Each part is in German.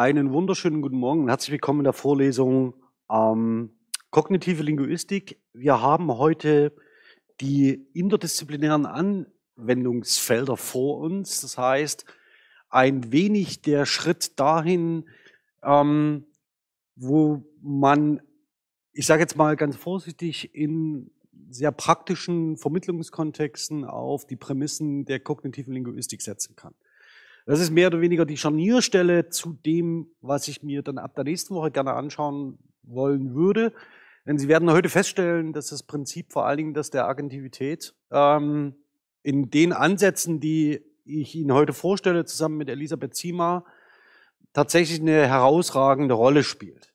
Einen wunderschönen guten Morgen und herzlich willkommen in der Vorlesung ähm, Kognitive Linguistik. Wir haben heute die interdisziplinären Anwendungsfelder vor uns. Das heißt, ein wenig der Schritt dahin, ähm, wo man, ich sage jetzt mal ganz vorsichtig, in sehr praktischen Vermittlungskontexten auf die Prämissen der kognitiven Linguistik setzen kann. Das ist mehr oder weniger die Scharnierstelle zu dem, was ich mir dann ab der nächsten Woche gerne anschauen wollen würde. Denn Sie werden heute feststellen, dass das Prinzip vor allen Dingen das der Agentivität ähm, in den Ansätzen, die ich Ihnen heute vorstelle, zusammen mit Elisabeth Zima, tatsächlich eine herausragende Rolle spielt.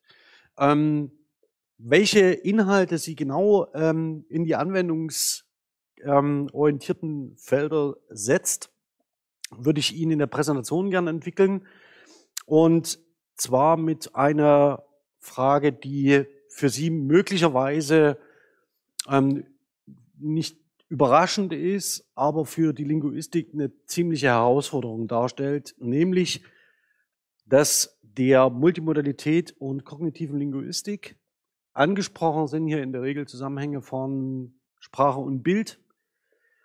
Ähm, welche Inhalte Sie genau ähm, in die anwendungsorientierten Felder setzt, würde ich Ihnen in der Präsentation gerne entwickeln. Und zwar mit einer Frage, die für Sie möglicherweise ähm, nicht überraschend ist, aber für die Linguistik eine ziemliche Herausforderung darstellt, nämlich dass der Multimodalität und kognitiven Linguistik angesprochen sind hier in der Regel Zusammenhänge von Sprache und Bild,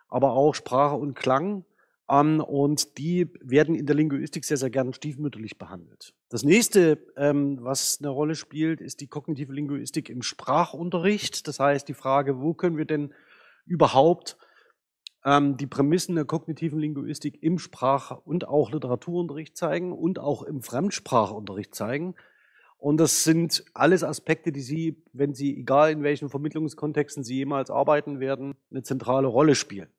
aber auch Sprache und Klang ähm, und die werden in der Linguistik sehr, sehr gern stiefmütterlich behandelt. Das nächste, ähm, was eine Rolle spielt, ist die kognitive Linguistik im Sprachunterricht. Das heißt, die Frage, wo können wir denn überhaupt ähm, die Prämissen der kognitiven Linguistik im Sprach- und auch Literaturunterricht zeigen und auch im Fremdsprachunterricht zeigen. Und das sind alles Aspekte, die Sie, wenn Sie, egal in welchen Vermittlungskontexten Sie jemals arbeiten werden, eine zentrale Rolle spielen.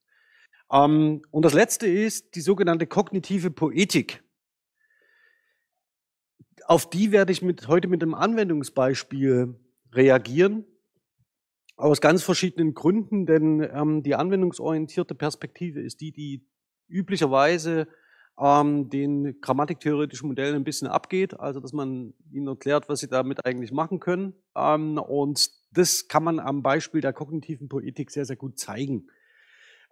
Ähm, und das letzte ist die sogenannte kognitive Poetik. Auf die werde ich mit, heute mit einem Anwendungsbeispiel reagieren. Aus ganz verschiedenen Gründen, denn ähm, die anwendungsorientierte Perspektive ist die, die üblicherweise ähm, den grammatiktheoretischen Modellen ein bisschen abgeht, also dass man ihnen erklärt, was sie damit eigentlich machen können. Ähm, und das kann man am Beispiel der kognitiven Poetik sehr, sehr gut zeigen.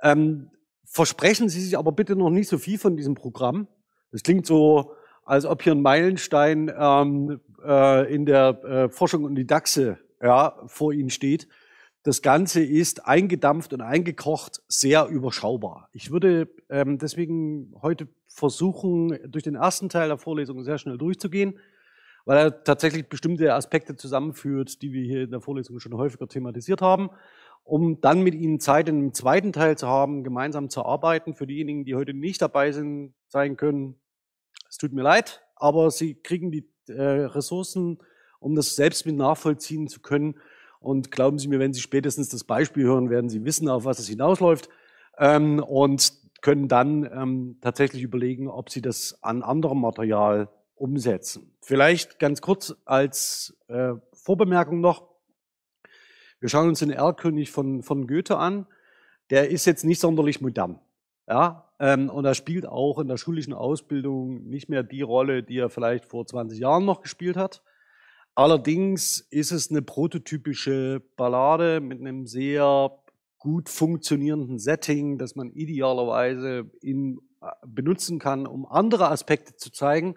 Ähm, Versprechen Sie sich aber bitte noch nicht so viel von diesem Programm. Das klingt so, als ob hier ein Meilenstein ähm, äh, in der äh, Forschung und die Dachse ja, vor Ihnen steht. Das Ganze ist eingedampft und eingekocht, sehr überschaubar. Ich würde ähm, deswegen heute versuchen, durch den ersten Teil der Vorlesung sehr schnell durchzugehen, weil er tatsächlich bestimmte Aspekte zusammenführt, die wir hier in der Vorlesung schon häufiger thematisiert haben um dann mit Ihnen Zeit in einem zweiten Teil zu haben, gemeinsam zu arbeiten. Für diejenigen, die heute nicht dabei sind, sein können, es tut mir leid, aber Sie kriegen die äh, Ressourcen, um das selbst mit nachvollziehen zu können. Und glauben Sie mir, wenn Sie spätestens das Beispiel hören, werden Sie wissen, auf was es hinausläuft ähm, und können dann ähm, tatsächlich überlegen, ob Sie das an anderem Material umsetzen. Vielleicht ganz kurz als äh, Vorbemerkung noch. Wir schauen uns den Erlkönig von, von Goethe an. Der ist jetzt nicht sonderlich modern. Ja, ähm, und er spielt auch in der schulischen Ausbildung nicht mehr die Rolle, die er vielleicht vor 20 Jahren noch gespielt hat. Allerdings ist es eine prototypische Ballade mit einem sehr gut funktionierenden Setting, das man idealerweise in, äh, benutzen kann, um andere Aspekte zu zeigen.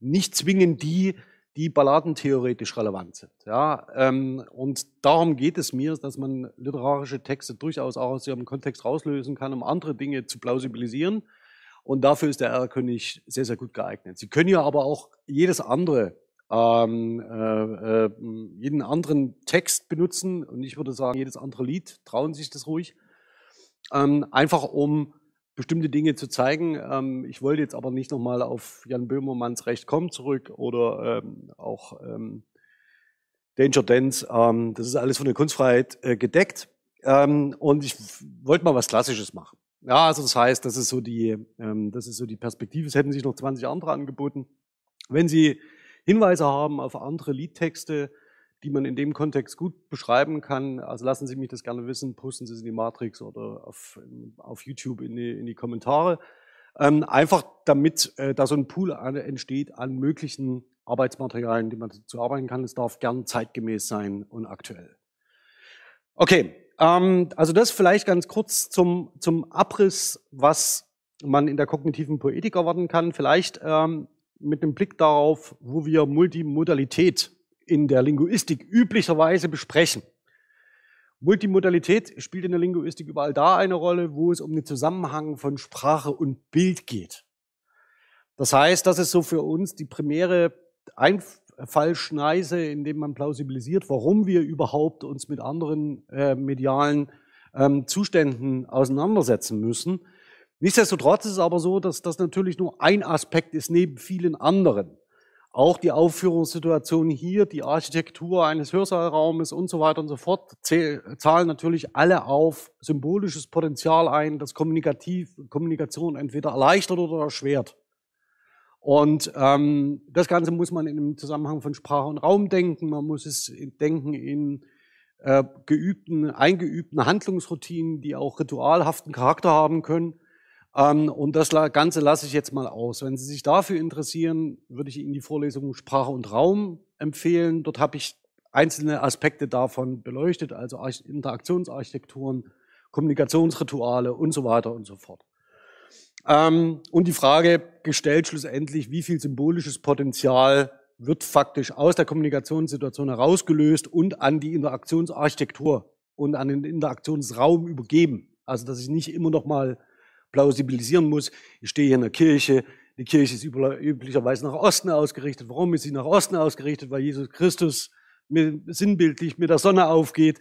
Nicht zwingend die, die balladentheoretisch relevant sind. Ja, ähm, und darum geht es mir, dass man literarische Texte durchaus auch aus ihrem Kontext rauslösen kann, um andere Dinge zu plausibilisieren. Und dafür ist der R-König sehr, sehr gut geeignet. Sie können ja aber auch jedes andere, ähm, äh, äh, jeden anderen Text benutzen. Und ich würde sagen, jedes andere Lied, trauen sich das ruhig. Ähm, einfach um bestimmte Dinge zu zeigen. Ähm, ich wollte jetzt aber nicht nochmal auf Jan Böhmermanns Recht kommen zurück oder ähm, auch ähm, Danger Dance. Das ist alles von der Kunstfreiheit äh, gedeckt. Und ich wollte mal was Klassisches machen. Ja, also das heißt, das ist so die, das ist so die Perspektive. Es hätten sich noch 20 andere angeboten. Wenn Sie Hinweise haben auf andere Liedtexte, die man in dem Kontext gut beschreiben kann. Also lassen Sie mich das gerne wissen, posten Sie es in die Matrix oder auf, auf YouTube in die, in die Kommentare. Ähm, einfach damit äh, da so ein Pool an, entsteht an möglichen Arbeitsmaterialien, die man zu arbeiten kann. Es darf gern zeitgemäß sein und aktuell. Okay, ähm, also das vielleicht ganz kurz zum, zum Abriss, was man in der kognitiven Poetik erwarten kann. Vielleicht ähm, mit dem Blick darauf, wo wir Multimodalität in der Linguistik üblicherweise besprechen. Multimodalität spielt in der Linguistik überall da eine Rolle, wo es um den Zusammenhang von Sprache und Bild geht. Das heißt, das ist so für uns die primäre Einfallschneise, in dem man plausibilisiert, warum wir überhaupt uns mit anderen äh, medialen ähm, Zuständen auseinandersetzen müssen. Nichtsdestotrotz ist es aber so, dass das natürlich nur ein Aspekt ist neben vielen anderen. Auch die Aufführungssituation hier, die Architektur eines Hörsaalraumes und so weiter und so fort zahlen natürlich alle auf symbolisches Potenzial ein, das Kommunikativ, Kommunikation entweder erleichtert oder erschwert. Und ähm, das Ganze muss man in einem Zusammenhang von Sprache und Raum denken. Man muss es denken in äh, geübten, eingeübten Handlungsroutinen, die auch ritualhaften Charakter haben können. Ähm, und das Ganze lasse ich jetzt mal aus. Wenn Sie sich dafür interessieren, würde ich Ihnen die Vorlesung Sprache und Raum empfehlen. Dort habe ich einzelne Aspekte davon beleuchtet, also Interaktionsarchitekturen, Kommunikationsrituale und so weiter und so fort. Ähm, und die Frage gestellt schlussendlich, wie viel symbolisches Potenzial wird faktisch aus der Kommunikationssituation herausgelöst und an die Interaktionsarchitektur und an den Interaktionsraum übergeben. Also dass ich nicht immer noch mal plausibilisieren muss, ich stehe hier in der Kirche, die Kirche ist üblicherweise nach Osten ausgerichtet. Warum ist sie nach Osten ausgerichtet? Weil Jesus Christus mir, sinnbildlich mit der Sonne aufgeht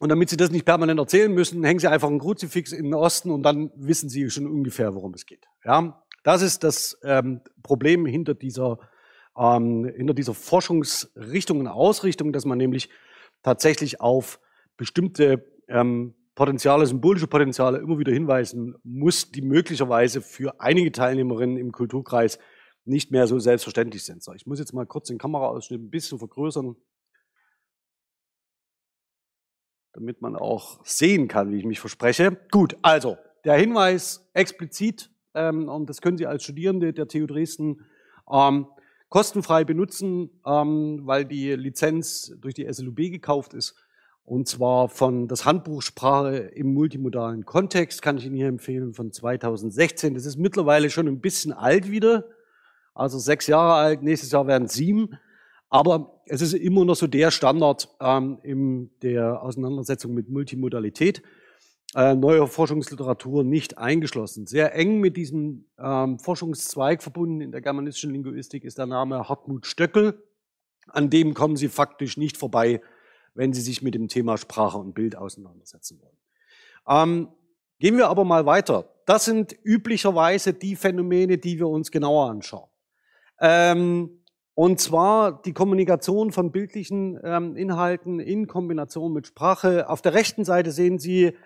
und damit Sie das nicht permanent erzählen müssen, hängen Sie einfach einen Kruzifix in den Osten und dann wissen Sie schon ungefähr, worum es geht. Ja, das ist das ähm, Problem hinter dieser, ähm, hinter dieser Forschungsrichtung und Ausrichtung, dass man nämlich tatsächlich auf bestimmte ähm, Potenziale, symbolische Potenziale immer wieder hinweisen muss, die möglicherweise für einige Teilnehmerinnen im Kulturkreis nicht mehr so selbstverständlich sind. So, ich muss jetzt mal kurz den Kameraausschnitt ein bisschen vergrößern. damit man auch sehen kann, wie ich mich verspreche. Gut, also der Hinweis explizit, ähm, und das können Sie als Studierende der TU Dresden ähm, kostenfrei benutzen, ähm, weil die Lizenz durch die SLUB gekauft ist. Und zwar von das Handbuch Sprache im multimodalen Kontext, kann ich Ihnen hier empfehlen, von 2016. Das ist mittlerweile schon ein bisschen alt wieder, also sechs Jahre alt, nächstes Jahr werden sieben. Aber es ist immer noch so der Standard ähm, in der Auseinandersetzung mit Multimodalität. Äh, neue Forschungsliteratur nicht eingeschlossen. Sehr eng mit diesem ähm, Forschungszweig verbunden in der germanistischen Linguistik ist der Name Hartmut Stöckel. An dem kommen Sie faktisch nicht vorbei, wenn Sie sich mit dem Thema Sprache und Bild auseinandersetzen wollen. Ähm, gehen wir aber mal weiter. Das sind üblicherweise die Phänomene, die wir uns genauer anschauen. Ähm, und zwar die Kommunikation von bildlichen ähm, Inhalten in Kombination mit Sprache. Auf der rechten Seite sehen Sie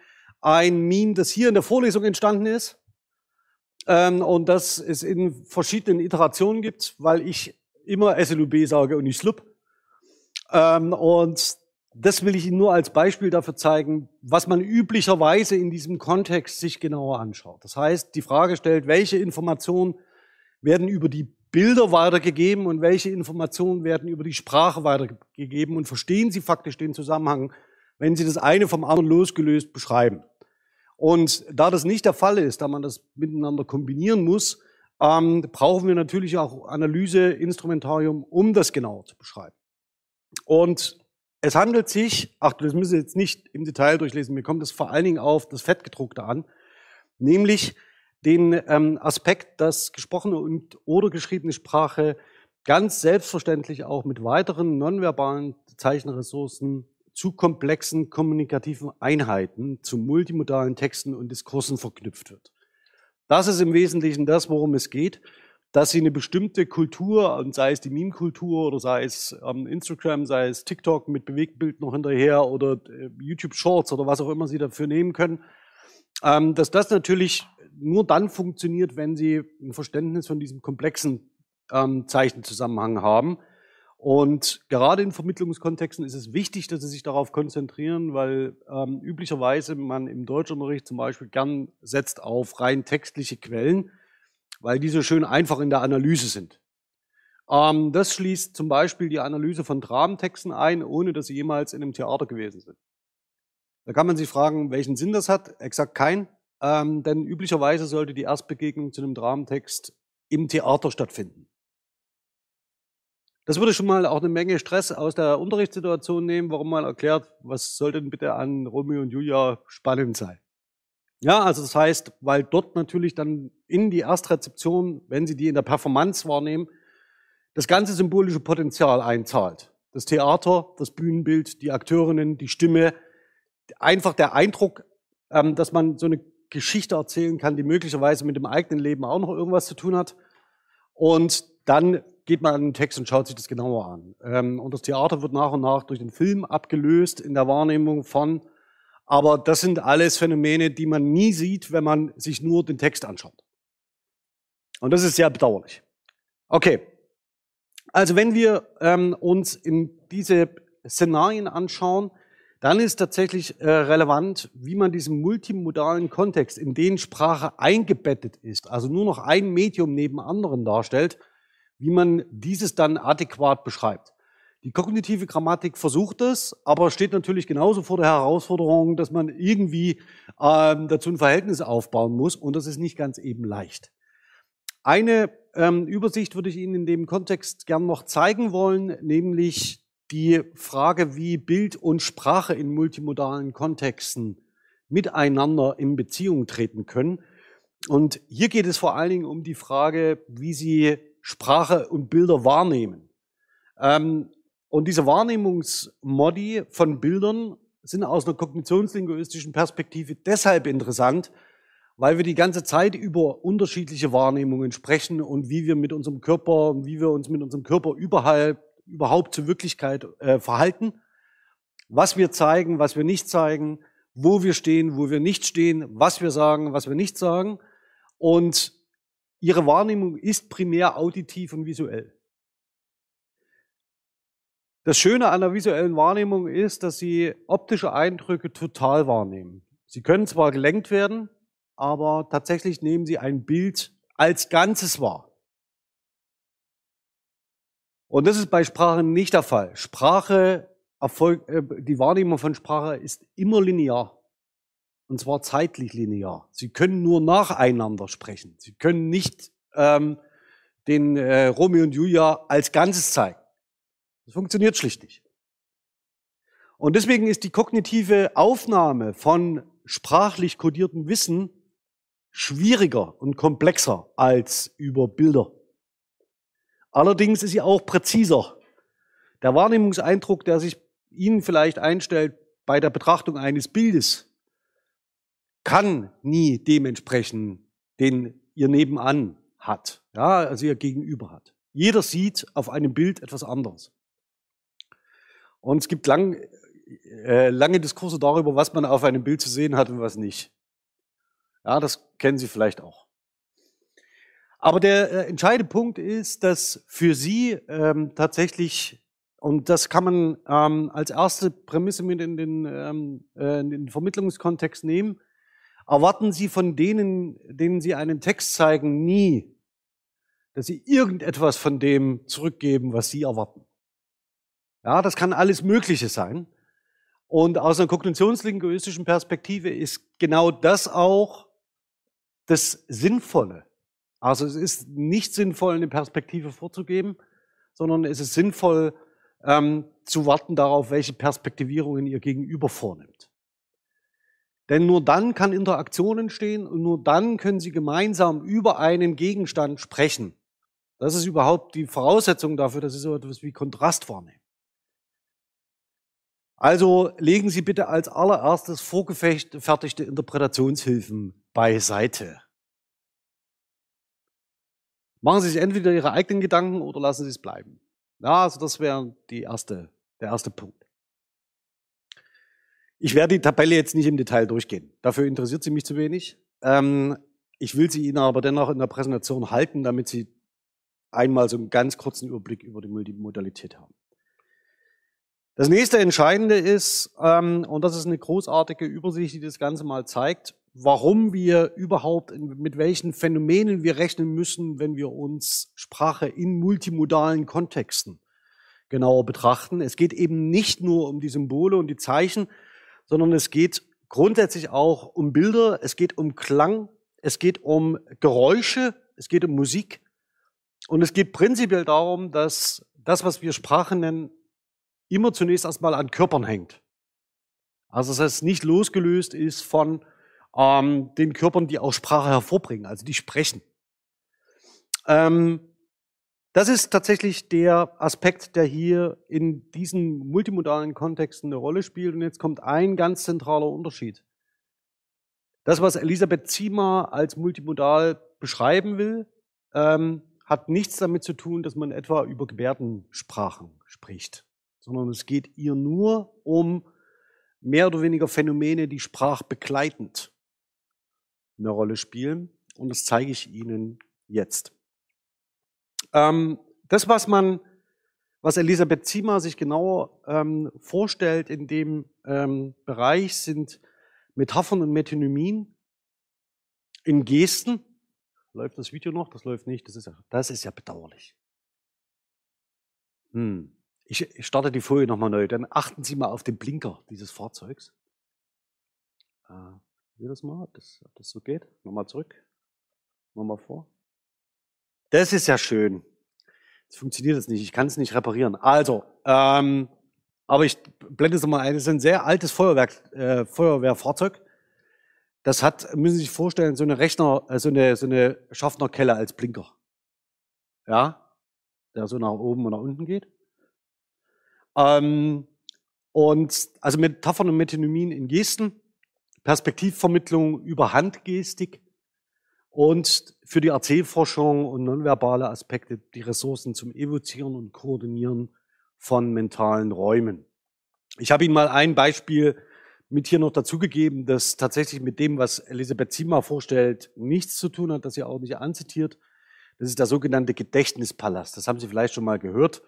ein Meme, das hier in der Vorlesung entstanden ist. Ähm, und das es in verschiedenen Iterationen gibt, weil ich immer SLUB sage und nicht SLUB. Ähm, und das will ich Ihnen nur als Beispiel dafür zeigen, was man üblicherweise in diesem Kontext sich genauer anschaut. Das heißt, die Frage stellt, welche Informationen werden über die Bilder weitergegeben und welche Informationen werden über die Sprache weitergegeben und verstehen Sie faktisch den Zusammenhang, wenn Sie das eine vom anderen losgelöst beschreiben. Und da das nicht der Fall ist, da man das miteinander kombinieren muss, ähm, brauchen wir natürlich auch Analyseinstrumentarium, um das genauer zu beschreiben. Und es handelt sich, ach, das müssen Sie jetzt nicht im Detail durchlesen, mir kommt es vor allen Dingen auf das Fettgedruckte an, nämlich den ähm, Aspekt, dass gesprochene und oder geschriebene Sprache ganz selbstverständlich auch mit weiteren nonverbalen Zeichenressourcen zu komplexen kommunikativen Einheiten, zu multimodalen Texten und Diskursen verknüpft wird. Das ist im Wesentlichen das, worum es geht, dass sie eine bestimmte Kultur, und sei es die Meme-Kultur oder sei es ähm, Instagram, sei es TikTok mit Bewegtbild noch hinterher oder äh, YouTube Shorts oder was auch immer sie dafür nehmen können, ähm, dass das natürlich nur dann funktioniert, wenn Sie ein Verständnis von diesem komplexen ähm, Zeichenzusammenhang haben. Und gerade in Vermittlungskontexten ist es wichtig, dass Sie sich darauf konzentrieren, weil ähm, üblicherweise man im Deutschunterricht zum Beispiel gern setzt auf rein textliche Quellen, weil diese schön einfach in der Analyse sind. Ähm, das schließt zum Beispiel die Analyse von Dramentexten ein, ohne dass sie jemals in einem Theater gewesen sind. Da kann man sich fragen, welchen Sinn das hat. Exakt kein. Ähm, denn üblicherweise sollte die Erstbegegnung zu einem Dramentext im Theater stattfinden. Das würde schon mal auch eine Menge Stress aus der Unterrichtssituation nehmen, warum man erklärt, was soll denn bitte an Romeo und Julia spannend sein. Ja, also das heißt, weil dort natürlich dann in die Erstrezeption, wenn Sie die in der Performance wahrnehmen, das ganze symbolische Potenzial einzahlt. Das Theater, das Bühnenbild, die Akteurinnen, die Stimme, einfach der Eindruck, ähm, dass man so eine Geschichte erzählen kann, die möglicherweise mit dem eigenen Leben auch noch irgendwas zu tun hat. Und dann geht man an den Text und schaut sich das genauer an. Ähm, und das Theater wird nach und nach durch den Film abgelöst in der Wahrnehmung von aber das sind alles Phänomene, die man nie sieht, wenn man sich nur den Text anschaut. Und das ist sehr bedauerlich. Okay. Also wenn wir ähm, uns in diese Szenarien anschauen, dann ist tatsächlich äh, relevant, wie man diesen multimodalen Kontext, in den Sprache eingebettet ist, also nur noch ein Medium neben anderen darstellt, wie man dieses dann adäquat beschreibt. Die kognitive Grammatik versucht es, aber steht natürlich genauso vor der Herausforderung, dass man irgendwie ähm, dazu ein Verhältnis aufbauen muss und das ist nicht ganz eben leicht. Eine ähm, Übersicht würde ich Ihnen in dem Kontext gern noch zeigen wollen, nämlich die Frage, wie Bild und Sprache in multimodalen Kontexten miteinander in Beziehung treten können. Und hier geht es vor allen Dingen um die Frage, wie Sie Sprache und Bilder wahrnehmen. Ähm, und diese Wahrnehmungsmodi von Bildern sind aus einer kognitionslinguistischen Perspektive deshalb interessant, weil wir die ganze Zeit über unterschiedliche Wahrnehmungen sprechen und wie wir mit unserem Körper, wie wir uns mit unserem Körper überall, überhaupt zur Wirklichkeit äh, verhalten, was wir zeigen, was wir nicht zeigen, wo wir stehen, wo wir nicht stehen, was wir sagen, was wir nicht sagen. Und ihre Wahrnehmung ist primär auditiv und visuell. Das Schöne an der visuellen Wahrnehmung ist, dass Sie optische Eindrücke total wahrnehmen. Sie können zwar gelenkt werden, aber tatsächlich nehmen Sie ein Bild als Ganzes wahr. Und das ist bei Sprache nicht der Fall. Sprache, Erfolg, äh, die Wahrnehmung von Sprache ist immer linear. Und zwar zeitlich linear. Sie können nur nacheinander sprechen. Sie können nicht ähm, den äh, Romeo und Julia als Ganzes zeigen. Das funktioniert schlicht nicht. Und deswegen ist die kognitive Aufnahme von sprachlich kodiertem Wissen schwieriger und komplexer als über Bilder. Allerdings ist sie auch präziser. Der Wahrnehmungseindruck, der sich Ihnen vielleicht einstellt bei der Betrachtung eines Bildes, kann nie dementsprechend, den Ihr nebenan hat, ja, also Ihr Gegenüber hat. Jeder sieht auf einem Bild etwas anderes. Und es gibt lang, äh, lange Diskurse darüber, was man auf einem Bild zu sehen hat und was nicht. Ja, das kennen Sie vielleicht auch. Aber der äh, entscheidende Punkt ist, dass für Sie ähm, tatsächlich, und das kann man ähm, als erste Prämisse mit in den, ähm, äh, in den Vermittlungskontext nehmen, erwarten Sie von denen, denen Sie einen Text zeigen, nie, dass Sie irgendetwas von dem zurückgeben, was Sie erwarten. Ja, das kann alles Mögliche sein. Und aus einer kognitionslinguistischen Perspektive ist genau das auch das Sinnvolle. Also es ist nicht sinnvoll, eine Perspektive vorzugeben, sondern es ist sinnvoll, ähm, zu warten darauf, welche Perspektivierungen ihr Gegenüber vornimmt. Denn nur dann kann Interaktion entstehen und nur dann können sie gemeinsam über einen Gegenstand sprechen. Das ist überhaupt die Voraussetzung dafür, dass sie so etwas wie Kontrast wahrnehmen. Also legen Sie bitte als allererstes vorgefertigte Interpretationshilfen beiseite. Machen Sie sich entweder Ihre eigenen Gedanken oder lassen Sie es bleiben. Ja, also das wäre die erste, der erste Punkt. Ich werde die Tabelle jetzt nicht im Detail durchgehen. Dafür interessiert sie mich zu wenig. Ähm, ich will sie Ihnen aber dennoch in der Präsentation halten, damit Sie einmal so einen ganz kurzen Überblick über die Multimodalität haben. Das nächste Entscheidende ist, ähm, und das ist eine großartige Übersicht, die das Ganze mal zeigt, warum wir überhaupt, mit welchen Phänomenen wir rechnen müssen, wenn wir uns Sprache in multimodalen Kontexten genauer betrachten. Es geht eben nicht nur um die Symbole und die Zeichen, sondern es geht grundsätzlich auch um Bilder, es geht um Klang, es geht um Geräusche, es geht um Musik, Und es geht prinzipiell darum, dass das, was wir Sprache nennen, immer zunächst erstmal an Körpern hängt. Also dass es nicht losgelöst ist von ähm, den Körpern, die auch Sprache hervorbringen, also die sprechen. Ähm, das ist tatsächlich der Aspekt, der hier in diesen multimodalen Kontexten eine Rolle spielt. Und jetzt kommt ein ganz zentraler Unterschied. Das, was Elisabeth Ziemer als multimodal beschreiben will, ähm, hat nichts damit zu tun, dass man etwa über Gebärdensprachen spricht, sondern es geht ihr nur um mehr oder weniger Phänomene, die sprachbegleitend eine Rolle spielen. Und das zeige ich Ihnen jetzt. Ähm, das, was man, was Elisabeth Ziemer sich genauer ähm, vorstellt in dem ähm, Bereich, sind Metaphern und Metonymien in Gesten. Läuft das Video noch? Das läuft nicht. Das ist ja, das ist ja bedauerlich. Hm. Ich, starte die Folie nochmal neu. Dann achten Sie mal auf den Blinker dieses Fahrzeugs. Äh, Seht das mal, ob das, ob das so geht? Nochmal zurück. Nochmal vor. Das ist ja schön. Jetzt funktioniert das nicht. Ich kann es nicht reparieren. Also, ähm, aber ich blende es mal ein. Das ist ein sehr altes Feuerwerk, äh, Feuerwehrfahrzeug. Das hat, müssen Sie sich vorstellen, so eine Rechner, äh, so eine, so eine Schaffnerkelle als Blinker. Ja, der so nach oben und nach unten geht. Ähm, und also Metaphern und Metonymien in Gesten, Perspektivvermittlung über Handgestik und für die Erzählforschung und nonverbale Aspekte die Ressourcen zum Evozieren und Koordinieren von mentalen Räumen. Ich habe Ihnen mal ein Beispiel mit hier noch dazugegeben, das tatsächlich mit dem, was Elisabeth Zimmer vorstellt, nichts zu tun hat, das sie auch nicht anzitiert. Das ist der sogenannte Gedächtnispalast. Das haben Sie vielleicht schon mal gehört,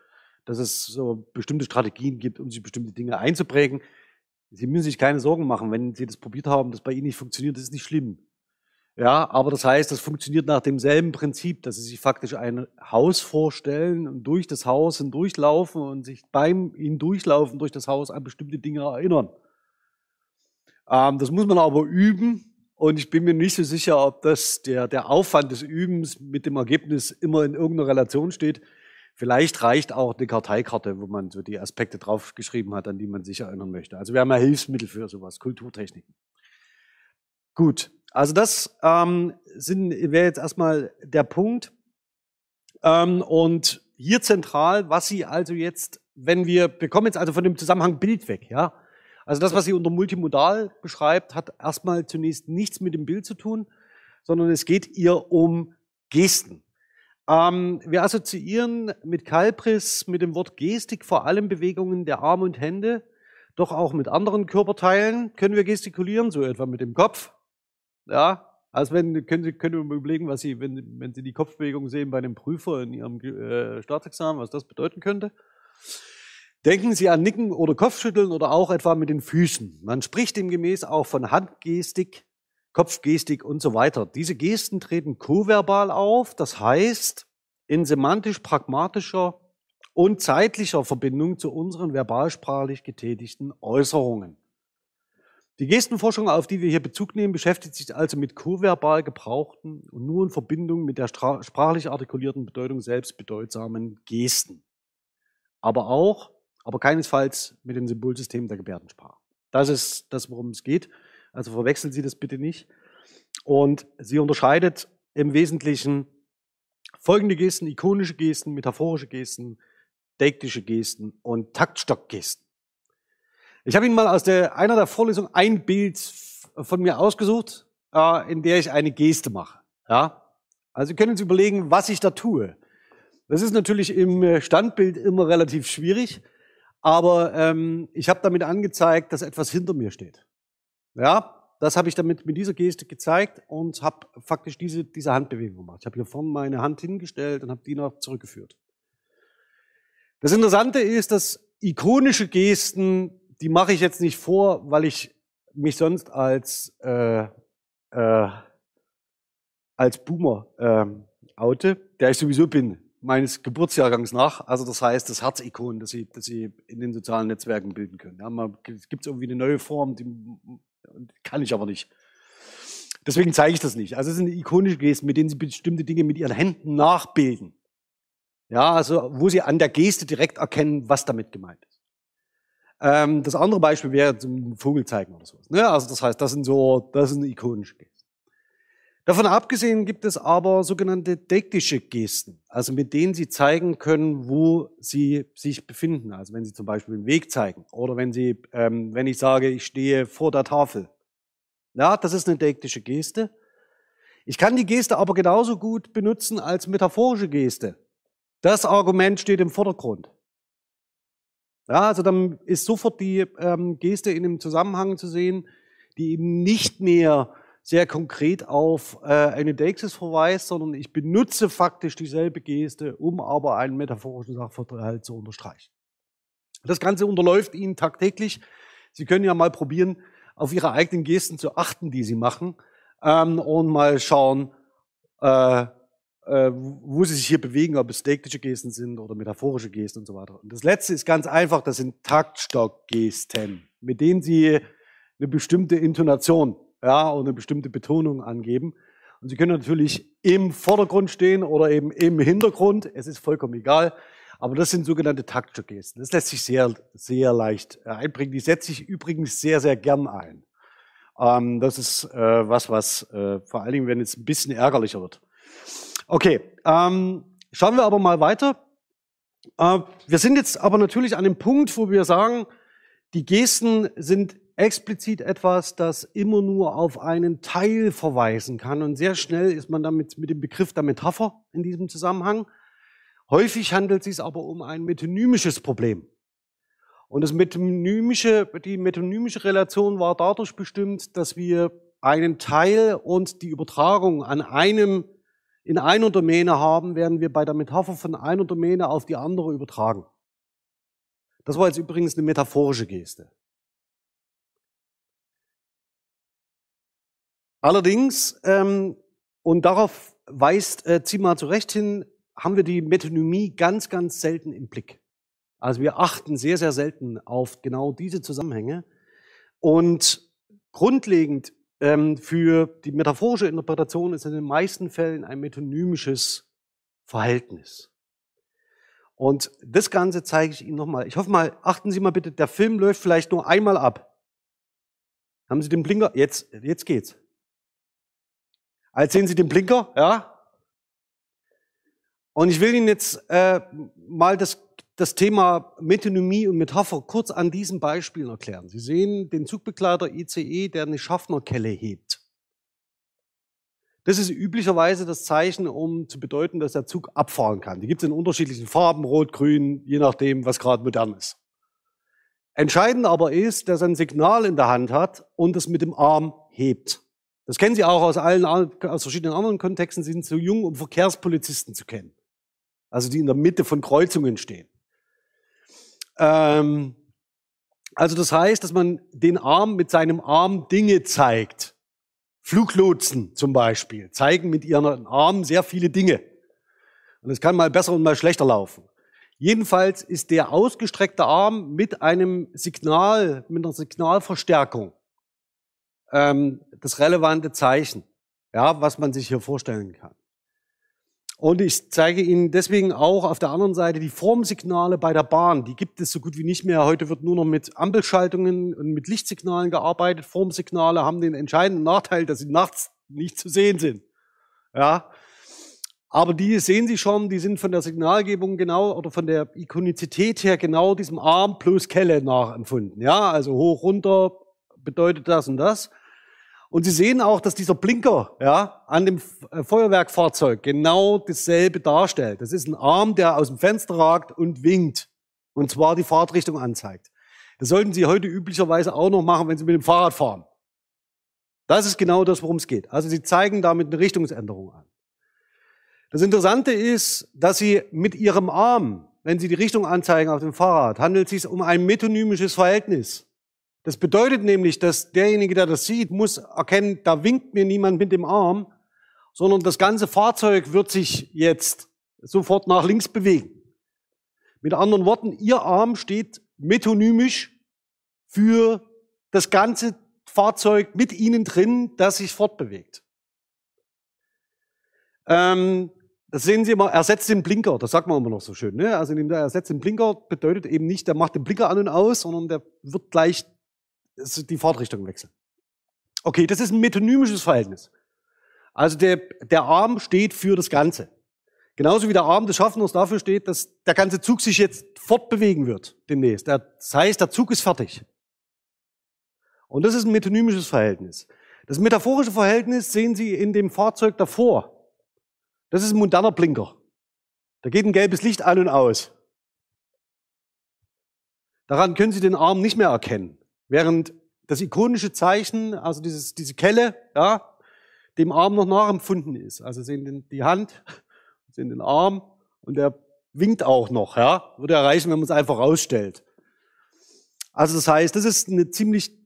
dass es so bestimmte Strategien gibt, um sich bestimmte Dinge einzuprägen. Sie müssen sich keine Sorgen machen, wenn Sie das probiert haben, das bei Ihnen nicht funktioniert, das ist nicht schlimm. Ja, aber das heißt, das funktioniert nach demselben Prinzip, dass Sie sich faktisch ein Haus vorstellen und durch das Haus hindurchlaufen und sich beim Hindurchlaufen durch das Haus an bestimmte Dinge erinnern. Ähm, das muss man aber üben und ich bin mir nicht so sicher, ob das der, der Aufwand des Übens mit dem Ergebnis immer in irgendeiner Relation steht. Vielleicht reicht auch eine Karteikarte, wo man so die Aspekte draufgeschrieben hat, an die man sich erinnern möchte. Also wir haben ja Hilfsmittel für sowas, Kulturtechniken. Gut, also das ähm, wäre jetzt erstmal der Punkt. Ähm, und hier zentral, was Sie also jetzt, wenn wir, wir kommen jetzt also von dem Zusammenhang Bild weg, ja. Also das, was sie unter multimodal beschreibt, hat erstmal zunächst nichts mit dem Bild zu tun, sondern es geht ihr um Gesten. Ähm, wir assoziieren mit Kalpris, mit dem Wort Gestik vor allem Bewegungen der Arme und Hände, doch auch mit anderen Körperteilen können wir gestikulieren, so etwa mit dem Kopf, ja, also wenn, können Sie, können wir überlegen, was Sie, wenn, wenn Sie die Kopfbewegung sehen bei einem Prüfer in Ihrem äh, Staatsexamen, was das bedeuten könnte. Denken Sie an Nicken oder Kopfschütteln oder auch etwa mit den Füßen. Man spricht demgemäß auch von Handgestik, Kopfgestik und so weiter. Diese Gesten treten koverbal auf, das heißt in semantisch-pragmatischer und zeitlicher Verbindung zu unseren verbalsprachlich getätigten Äußerungen. Die Gestenforschung, auf die wir hier Bezug nehmen, beschäftigt sich also mit koverbal gebrauchten und nur in Verbindung mit der sprachlich artikulierten Bedeutung selbst bedeutsamen Gesten. Aber auch, aber keinesfalls mit dem Symbolsystem der Gebärdensprache. Das ist das, worum es geht. Also verwechseln Sie das bitte nicht. Und sie unterscheidet im Wesentlichen folgende Gesten, ikonische Gesten, metaphorische Gesten, deiktische Gesten und Taktstockgesten. Ich habe Ihnen mal aus der, einer der Vorlesungen ein Bild von mir ausgesucht, äh, in der ich eine Geste mache. Ja? Also Sie können Sie überlegen, was ich da tue. Das ist natürlich im Standbild immer relativ schwierig, aber ähm, ich habe damit angezeigt, dass etwas hinter mir steht. Ja, das habe ich damit mit dieser Geste gezeigt und habe faktisch diese, diese Handbewegung gemacht. Ich habe hier vorne meine Hand hingestellt und habe die noch zurückgeführt. Das Interessante ist, dass ikonische Gesten die mache ich jetzt nicht vor, weil ich mich sonst als, äh, äh, als Boomer äh, oute, der ich sowieso bin, meines Geburtsjahrgangs nach. Also das heißt, das Herzikon, das sie, das sie in den sozialen Netzwerken bilden können. Ja, man, es gibt irgendwie eine neue Form, die kann ich aber nicht. Deswegen zeige ich das nicht. Also es sind ikonische Gesten, mit denen sie bestimmte Dinge mit ihren Händen nachbilden. Ja, also wo Sie an der Geste direkt erkennen, was damit gemeint ist. Ähm, das andere Beispiel wäre zum Vogel zeigen oder sowas. Ne? Also das heißt, das sind so, das sind ikonische Gesten. Davon abgesehen gibt es aber sogenannte dektische Gesten, also mit denen Sie zeigen können, wo Sie sich befinden. Also wenn Sie zum Beispiel den Weg zeigen oder wenn Sie, ähm, wenn ich sage, ich stehe vor der Tafel. Ja, das ist eine dektische Geste. Ich kann die Geste aber genauso gut benutzen als metaphorische Geste. Das Argument steht im Vordergrund. Ja, also dann ist sofort die ähm, Geste in einem Zusammenhang zu sehen, die eben nicht mehr sehr konkret auf äh, eine Deixis verweist, sondern ich benutze faktisch dieselbe Geste, um aber einen metaphorischen Sachverhalt zu unterstreichen. Das Ganze unterläuft Ihnen tagtäglich. Sie können ja mal probieren, auf Ihre eigenen Gesten zu achten, die Sie machen, ähm, und mal schauen, äh, äh, wo Sie sich hier bewegen, ob es deiktische Gesten sind oder metaphorische Gesten und so weiter. Und das Letzte ist ganz einfach, das sind Taktstockgesten, mit denen Sie eine bestimmte Intonation ja, und eine bestimmte Betonung angeben. Und Sie können natürlich im Vordergrund stehen oder eben im Hintergrund. Es ist vollkommen egal. Aber das sind sogenannte taktische Gesten. Das lässt sich sehr, sehr leicht äh, einbringen. Die setze ich übrigens sehr, sehr gern ein. Ähm, das ist äh, was, was äh, vor allen Dingen, wenn es ein bisschen ärgerlicher wird. Okay, ähm, schauen wir aber mal weiter. Äh, wir sind jetzt aber natürlich an dem Punkt, wo wir sagen, die Gesten sind explizit etwas, das immer nur auf einen Teil verweisen kann. Und sehr schnell ist man damit mit dem Begriff der Metapher in diesem Zusammenhang. Häufig handelt es sich aber um ein metonymisches Problem. Und das metonymische, die metonymische Relation war dadurch bestimmt, dass wir einen Teil und die Übertragung an einem, in einer Domäne haben, werden wir bei der Metapher von einer Domäne auf die andere übertragen. Das war jetzt übrigens eine metaphorische Geste. Allerdings, ähm, und darauf weist äh, Zima zu Recht hin, haben wir die Metonymie ganz, ganz selten im Blick. Also wir achten sehr, sehr selten auf genau diese Zusammenhänge. Und grundlegend ähm, für die metaphorische Interpretation ist in den meisten Fällen ein metonymisches Verhältnis. Und das Ganze zeige ich Ihnen nochmal. Ich hoffe mal, achten Sie mal bitte, der Film läuft vielleicht nur einmal ab. Haben Sie den Blinker? Jetzt, jetzt geht's. Als sehen Sie den Blinker, ja? Und ich will Ihnen jetzt äh, mal das, das Thema Metonymie und Metapher kurz an diesen Beispielen erklären. Sie sehen den Zugbegleiter ICE, der eine Schaffnerkelle hebt. Das ist üblicherweise das Zeichen, um zu bedeuten, dass der Zug abfahren kann. Die gibt es in unterschiedlichen Farben, rot, grün, je nachdem, was gerade modern ist. Entscheidend aber ist, dass er ein Signal in der Hand hat und es mit dem Arm hebt. Das kennen Sie auch aus allen, aus verschiedenen anderen Kontexten. Sie sind zu jung, um Verkehrspolizisten zu kennen. Also die in der Mitte von Kreuzungen stehen. Ähm, also das heißt, dass man den Arm mit seinem Arm Dinge zeigt. Fluglotsen zum Beispiel zeigen mit ihren Armen sehr viele Dinge. Und es kann mal besser und mal schlechter laufen. Jedenfalls ist der ausgestreckte Arm mit einem Signal, mit einer Signalverstärkung ähm, das relevante Zeichen, ja, was man sich hier vorstellen kann. Und ich zeige Ihnen deswegen auch auf der anderen Seite die Formsignale bei der Bahn. Die gibt es so gut wie nicht mehr. Heute wird nur noch mit Ampelschaltungen und mit Lichtsignalen gearbeitet. Formsignale haben den entscheidenden Nachteil, dass sie nachts nicht zu sehen sind. Ja. Aber die sehen Sie schon, die sind von der Signalgebung genau oder von der Ikonizität her genau diesem Arm plus Kelle nachempfunden. Ja, also hoch, runter bedeutet das und das. Und Sie sehen auch, dass dieser Blinker ja, an dem äh, Feuerwerkfahrzeug genau dasselbe darstellt. Das ist ein Arm, der aus dem Fenster ragt und winkt. Und zwar die Fahrtrichtung anzeigt. Das sollten Sie heute üblicherweise auch noch machen, wenn Sie mit dem Fahrrad fahren. Das ist genau das, worum es geht. Also Sie zeigen damit eine Richtungsänderung an. Das Interessante ist, dass Sie mit Ihrem Arm, wenn Sie die Richtung anzeigen auf dem Fahrrad, handelt es sich um ein metonymisches Verhältnis. Das bedeutet nämlich, dass derjenige, der das sieht, muss erkennen, da winkt mir niemand mit dem Arm, sondern das ganze Fahrzeug wird sich jetzt sofort nach links bewegen. Mit anderen Worten, Ihr Arm steht metonymisch für das ganze Fahrzeug mit Ihnen drin, das sich fortbewegt. Ähm, Das sehen Sie immer, ersetzt den Blinker, das sagt man immer noch so schön. Ne? Also der ersetzt den Blinker bedeutet eben nicht, der macht den Blinker an und aus, sondern der wird gleich die Fahrtrichtung wechseln. Okay, das ist ein metonymisches Verhältnis. Also der, der Arm steht für das Ganze. Genauso wie der Arm des Schaffners dafür steht, dass der ganze Zug sich jetzt fortbewegen wird demnächst. Das heißt, der Zug ist fertig. Und das ist ein metonymisches Verhältnis. Das metaphorische Verhältnis sehen Sie in dem Fahrzeug davor. Das ist ein moderner Blinker. Da geht ein gelbes Licht an und aus. Daran können Sie den Arm nicht mehr erkennen. Während das ikonische Zeichen, also dieses, diese Kelle, ja, dem Arm noch nachempfunden ist. Also sehen den, die Hand, sehen den Arm und der winkt auch noch, ja. Würde erreichen, wenn man es einfach rausstellt. Also das heißt, das ist ein ziemlich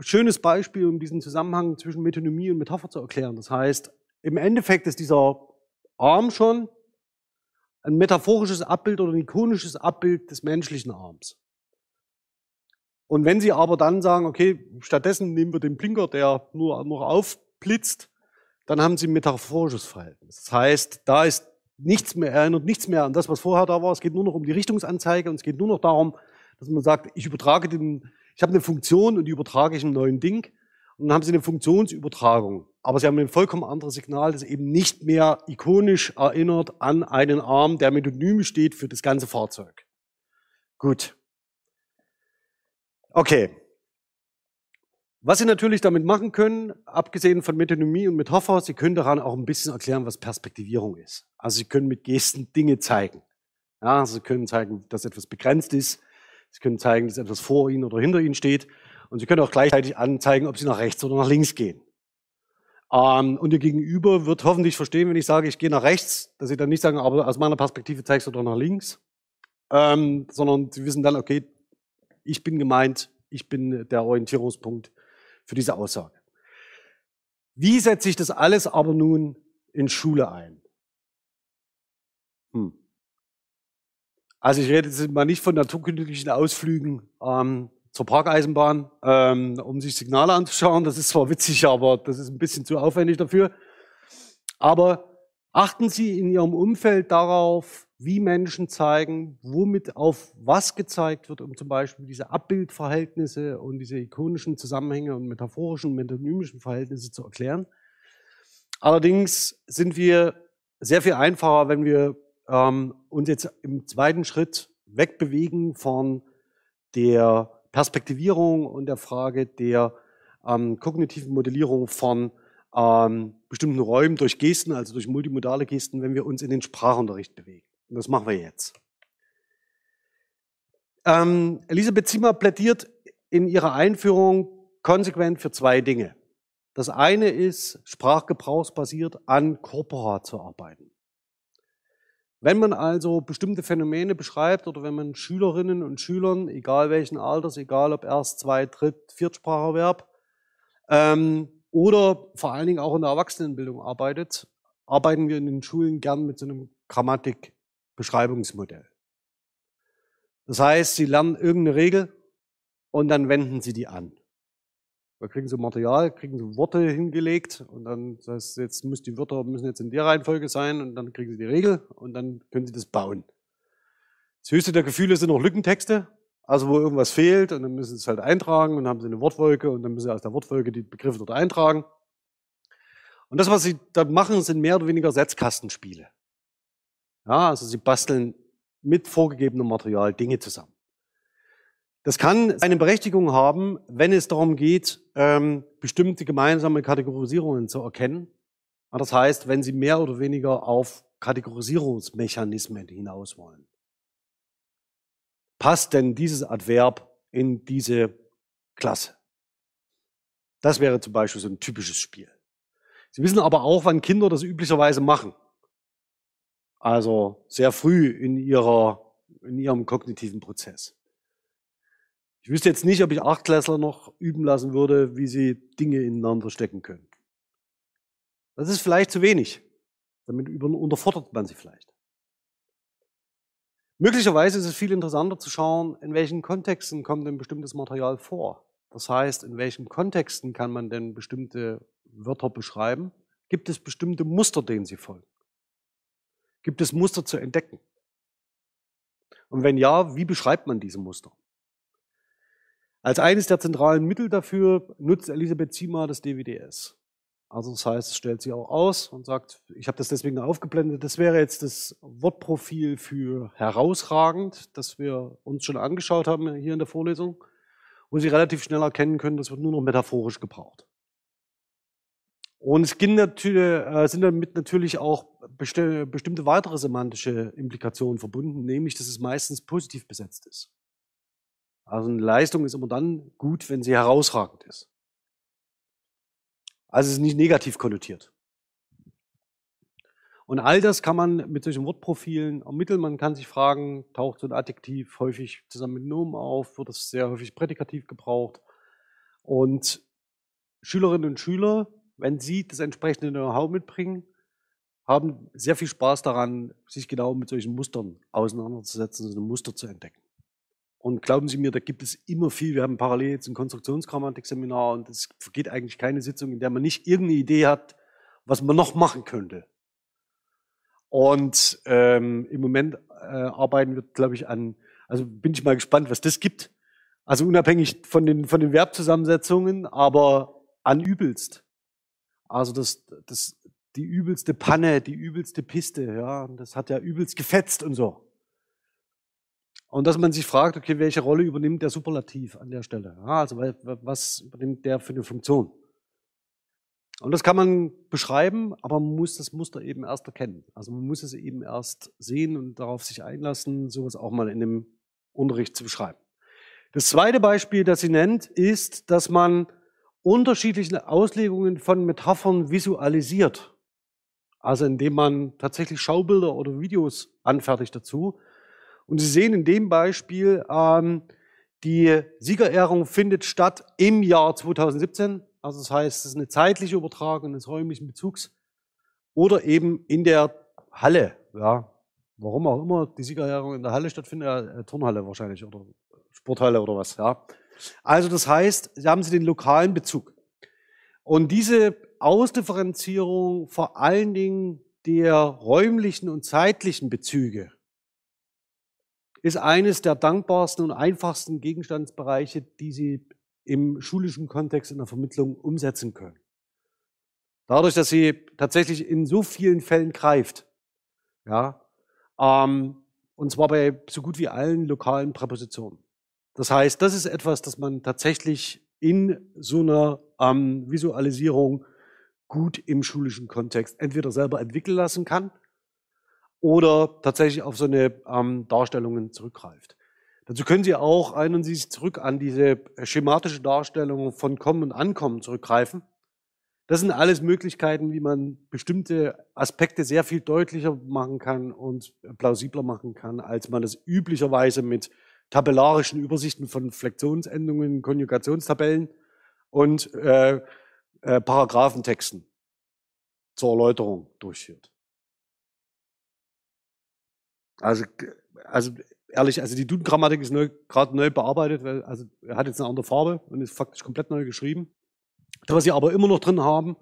schönes Beispiel, um diesen Zusammenhang zwischen Metonymie und Metapher zu erklären. Das heißt, im Endeffekt ist dieser Arm schon ein metaphorisches Abbild oder ein ikonisches Abbild des menschlichen Arms. Und wenn Sie aber dann sagen, okay, stattdessen nehmen wir den Blinker, der nur noch aufblitzt, dann haben Sie ein metaphorisches Verhältnis. Das heißt, da ist nichts mehr, erinnert nichts mehr an das, was vorher da war. Es geht nur noch um die Richtungsanzeige und es geht nur noch darum, dass man sagt, ich übertrage den, ich habe eine Funktion und die übertrage ich einem neuen Ding. Und dann haben Sie eine Funktionsübertragung. Aber Sie haben ein vollkommen anderes Signal, das eben nicht mehr ikonisch erinnert an einen Arm, der Metonym steht für das ganze Fahrzeug. Gut. Okay. Was Sie natürlich damit machen können, abgesehen von Metonymie und Metapher, Sie können daran auch ein bisschen erklären, was Perspektivierung ist. Also Sie können mit Gesten Dinge zeigen. Ja, also Sie können zeigen, dass etwas begrenzt ist. Sie können zeigen, dass etwas vor Ihnen oder hinter Ihnen steht. Und Sie können auch gleichzeitig anzeigen, ob Sie nach rechts oder nach links gehen. Ähm, und Ihr Gegenüber wird hoffentlich verstehen, wenn ich sage, ich gehe nach rechts, dass Sie dann nicht sagen, aber aus meiner Perspektive zeigst du doch nach links. Ähm, sondern Sie wissen dann, okay, ich bin gemeint, ich bin der Orientierungspunkt für diese Aussage. Wie setze ich das alles aber nun in Schule ein? Hm. Also ich rede jetzt mal nicht von naturkundlichen Ausflügen ähm, zur Parkeisenbahn, ähm, um sich Signale anzuschauen. Das ist zwar witzig, aber das ist ein bisschen zu aufwendig dafür. Aber achten Sie in Ihrem Umfeld darauf, wie Menschen zeigen, womit auf was gezeigt wird, um zum Beispiel diese Abbildverhältnisse und diese ikonischen Zusammenhänge und metaphorischen, metonymischen Verhältnisse zu erklären. Allerdings sind wir sehr viel einfacher, wenn wir ähm, uns jetzt im zweiten Schritt wegbewegen von der Perspektivierung und der Frage der ähm, kognitiven Modellierung von ähm, bestimmten Räumen durch Gesten, also durch multimodale Gesten, wenn wir uns in den Sprachunterricht bewegen. Und das machen wir jetzt. Ähm, Elisabeth Zimmer plädiert in ihrer Einführung konsequent für zwei Dinge. Das eine ist, sprachgebrauchsbasiert an Corpora zu arbeiten. Wenn man also bestimmte Phänomene beschreibt oder wenn man Schülerinnen und Schülern, egal welchen Alters, egal ob erst, zwei, dritt, viertspracherwerb, ähm, oder vor allen Dingen auch in der Erwachsenenbildung arbeitet, arbeiten wir in den Schulen gern mit so einem Grammatik Beschreibungsmodell. Das heißt, Sie lernen irgendeine Regel und dann wenden Sie die an. Da kriegen Sie Material, kriegen Sie Worte hingelegt und dann das heißt, jetzt müssen die Wörter müssen jetzt in der Reihenfolge sein und dann kriegen Sie die Regel und dann können Sie das bauen. Das höchste der Gefühle sind noch Lückentexte, also wo irgendwas fehlt und dann müssen Sie es halt eintragen und dann haben Sie eine Wortwolke und dann müssen Sie aus der Wortwolke die Begriffe dort eintragen. Und das, was Sie dort machen, sind mehr oder weniger Setzkastenspiele. Ja, also sie basteln mit vorgegebenem Material Dinge zusammen. Das kann eine Berechtigung haben, wenn es darum geht, ähm, bestimmte gemeinsame Kategorisierungen zu erkennen. Das heißt, wenn Sie mehr oder weniger auf Kategorisierungsmechanismen hinaus wollen. Passt denn dieses Adverb in diese Klasse? Das wäre zum Beispiel so ein typisches Spiel. Sie wissen aber auch, wann Kinder das üblicherweise machen. Also sehr früh in, ihrer, in ihrem kognitiven Prozess. Ich wüsste jetzt nicht, ob ich Achtklässler noch üben lassen würde, wie sie Dinge ineinander stecken können. Das ist vielleicht zu wenig. Damit unterfordert man sie vielleicht. Möglicherweise ist es viel interessanter zu schauen, in welchen Kontexten kommt denn bestimmtes Material vor. Das heißt, in welchen Kontexten kann man denn bestimmte Wörter beschreiben? Gibt es bestimmte Muster, denen sie folgen? Gibt es Muster zu entdecken? Und wenn ja, wie beschreibt man diese Muster? Als eines der zentralen Mittel dafür nutzt Elisabeth Ziemer das DWDS. Also das heißt, es stellt sie auch aus und sagt, ich habe das deswegen aufgeblendet. Das wäre jetzt das Wortprofil für herausragend, das wir uns schon angeschaut haben hier in der Vorlesung, wo Sie relativ schnell erkennen können, das wird nur noch metaphorisch gebraucht. Und es äh, sind damit natürlich auch bestimmte weitere semantische Implikationen verbunden, nämlich, dass es meistens positiv besetzt ist. Also eine Leistung ist immer dann gut, wenn sie herausragend ist. Also es ist nicht negativ konnotiert. Und all das kann man mit solchen Wortprofilen ermitteln. Man kann sich fragen, taucht so ein Adjektiv häufig zusammen mit Nomen auf, wird das sehr häufig prädikativ gebraucht. Und Schülerinnen und Schüler, wenn sie das entsprechende Know-how mitbringen, haben sehr viel Spaß daran, sich genau mit solchen Mustern auseinanderzusetzen, so ein Muster zu entdecken. Und glauben Sie mir, da gibt es immer viel. Wir haben parallel jetzt ein Konstruktionsgrammatik-Seminar und es vergeht eigentlich keine Sitzung, in der man nicht irgendeine Idee hat, was man noch machen könnte. Und ähm, im Moment äh, arbeiten wir, glaube ich, an, also bin ich mal gespannt, was das gibt. Also unabhängig von den, von den Verbzusammensetzungen, aber an übelst. Also das, das, die übelste Panne, die übelste Piste, ja, das hat ja übelst gefetzt und so. Und dass man sich fragt, okay, welche Rolle übernimmt der Superlativ an der Stelle? Ja, also was übernimmt der für eine Funktion? Und das kann man beschreiben, aber man muss das Muster eben erst erkennen. Also man muss es eben erst sehen und darauf sich einlassen, sowas auch mal in dem Unterricht zu beschreiben. Das zweite Beispiel, das sie nennt, ist, dass man unterschiedliche Auslegungen von Metaphern visualisiert. Also indem man tatsächlich Schaubilder oder Videos anfertigt dazu. Und Sie sehen in dem Beispiel, ähm, die Siegerehrung findet statt im Jahr 2017. Also das heißt, es ist eine zeitliche Übertragung des räumlichen Bezugs oder eben in der Halle. Ja, warum auch immer die Siegerehrung in der Halle stattfindet, äh, Turnhalle wahrscheinlich oder Sporthalle oder was. Ja. Also das heißt, Sie haben Sie den lokalen Bezug. Und diese Ausdifferenzierung vor allen Dingen der räumlichen und zeitlichen Bezüge ist eines der dankbarsten und einfachsten Gegenstandsbereiche, die Sie im schulischen Kontext in der Vermittlung umsetzen können. Dadurch, dass sie tatsächlich in so vielen Fällen greift, ja, ähm, und zwar bei so gut wie allen lokalen Präpositionen. Das heißt, das ist etwas, das man tatsächlich in so einer ähm, Visualisierung gut im schulischen Kontext entweder selber entwickeln lassen kann oder tatsächlich auf so eine ähm, Darstellungen zurückgreift. Dazu können Sie auch, erinnern Sie sich zurück an diese schematische Darstellung von Kommen und Ankommen zurückgreifen. Das sind alles Möglichkeiten, wie man bestimmte Aspekte sehr viel deutlicher machen kann und plausibler machen kann, als man es üblicherweise mit tabellarischen Übersichten von Flexionsendungen, Konjugationstabellen und äh, äh, Paragraphentexten zur Erläuterung durchführt. Also, also ehrlich, also die Duden-Grammatik ist gerade neu bearbeitet, weil, also er hat jetzt eine andere Farbe und ist faktisch komplett neu geschrieben. Was sie aber immer noch drin haben,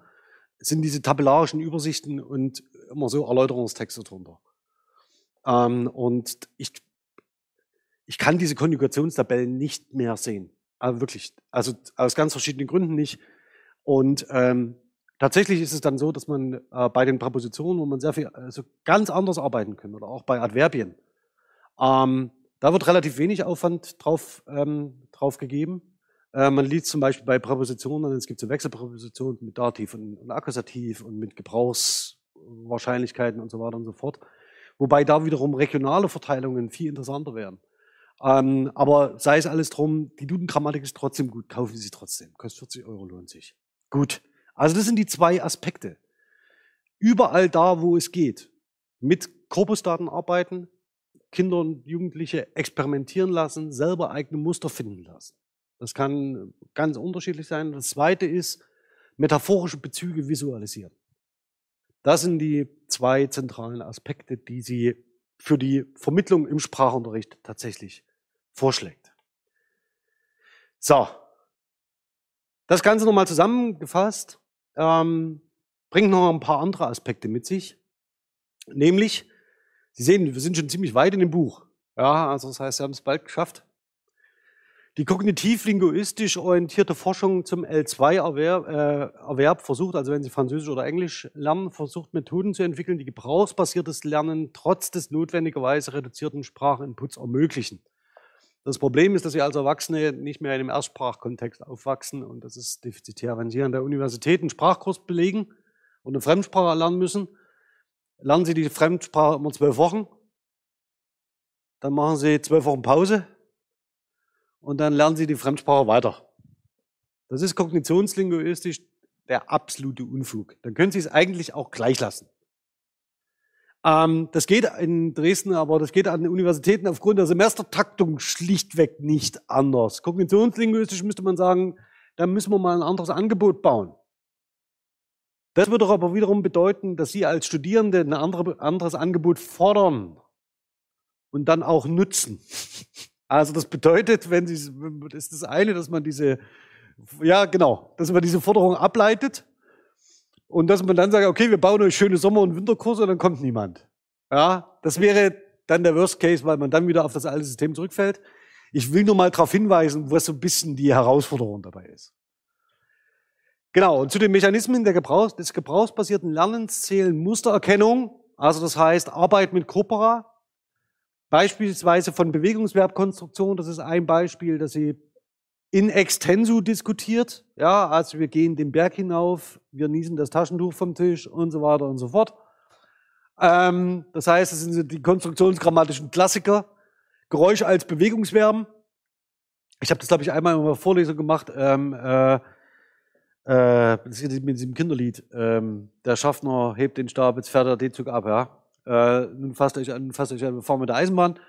sind diese tabellarischen Übersichten und immer so Erläuterungstexte drunter. Ähm, und ich, ich kann diese Konjugationstabellen nicht mehr sehen. Also wirklich, also aus ganz verschiedenen Gründen nicht. Und ähm, Tatsächlich ist es dann so, dass man äh, bei den Präpositionen, wo man sehr viel also ganz anders arbeiten kann, oder auch bei Adverbien, ähm, da wird relativ wenig Aufwand drauf, ähm, drauf gegeben. Äh, man liest zum Beispiel bei Präpositionen, es gibt so Wechselpräpositionen mit Dativ und, und Akkusativ und mit Gebrauchswahrscheinlichkeiten und so weiter und so fort. Wobei da wiederum regionale Verteilungen viel interessanter wären. Ähm, aber sei es alles drum, die Duden-Grammatik ist trotzdem gut, kaufen Sie sie trotzdem. Kostet 40 Euro, lohnt sich. Gut. Also das sind die zwei Aspekte. Überall da, wo es geht, mit Korpusdaten arbeiten, Kinder und Jugendliche experimentieren lassen, selber eigene Muster finden lassen. Das kann ganz unterschiedlich sein. Das zweite ist, metaphorische Bezüge visualisieren. Das sind die zwei zentralen Aspekte, die sie für die Vermittlung im Sprachunterricht tatsächlich vorschlägt. So. Das Ganze nochmal zusammengefasst, ähm, bringt noch ein paar andere Aspekte mit sich. Nämlich, Sie sehen, wir sind schon ziemlich weit in dem Buch. Ja, also das heißt, Sie haben es bald geschafft. Die kognitiv-linguistisch orientierte Forschung zum L2-Erwerb äh, Erwerb versucht, also wenn Sie Französisch oder Englisch lernen, versucht Methoden zu entwickeln, die gebrauchsbasiertes Lernen trotz des notwendigerweise reduzierten Sprachinputs ermöglichen. Das Problem ist, dass wir als Erwachsene nicht mehr in einem Erstsprachkontext aufwachsen und das ist defizitär. Wenn Sie an der Universität einen Sprachkurs belegen und eine Fremdsprache lernen müssen, lernen Sie die Fremdsprache immer zwölf Wochen, dann machen Sie zwölf Wochen Pause und dann lernen Sie die Fremdsprache weiter. Das ist kognitionslinguistisch der absolute Unfug. Dann können Sie es eigentlich auch gleich lassen. Ähm, das geht in Dresden, aber das geht an den Universitäten aufgrund der Semestertaktung schlichtweg nicht anders. Kognitionslinguistisch müsste man sagen, da müssen wir mal ein anderes Angebot bauen. Das würde aber wiederum bedeuten, dass Sie als Studierende ein anderes Angebot fordern und dann auch nutzen. Also das bedeutet, wenn Sie, ist das eine, dass man diese, ja genau, dass man diese Forderung ableitet und dass man dann sagt, okay, wir bauen euch schöne Sommer- und Winterkurse und dann kommt niemand. Ja, das wäre dann der Worst Case, weil man dann wieder auf das alte System zurückfällt. Ich will nur mal darauf hinweisen, was so ein bisschen die Herausforderung dabei ist. Genau, und zu den Mechanismen Gebrauchs, des gebrauchsbasierten Lernens zählen Mustererkennung, also das heißt Arbeit mit Corpora, beispielsweise von Bewegungsverbkonstruktion, das ist ein Beispiel, das sie in extensu diskutiert. Ja, also wir gehen den Berg hinauf, wir niesen das Taschentuch vom Tisch und so weiter und so fort. Ähm, das heißt, es sind die konstruktionsgrammatischen Klassiker. Geräusch als Bewegungsverben. Ich habe das, glaube ich, einmal in einer Vorlesung gemacht. Ähm, äh, äh, mit diesem Kinderlied. Ähm, der Schaffner hebt den Stab, jetzt fährt er den Zug ab. Ja? Äh, nun fasst euch an, fasst euch an, wir fahren mit der Eisenbahn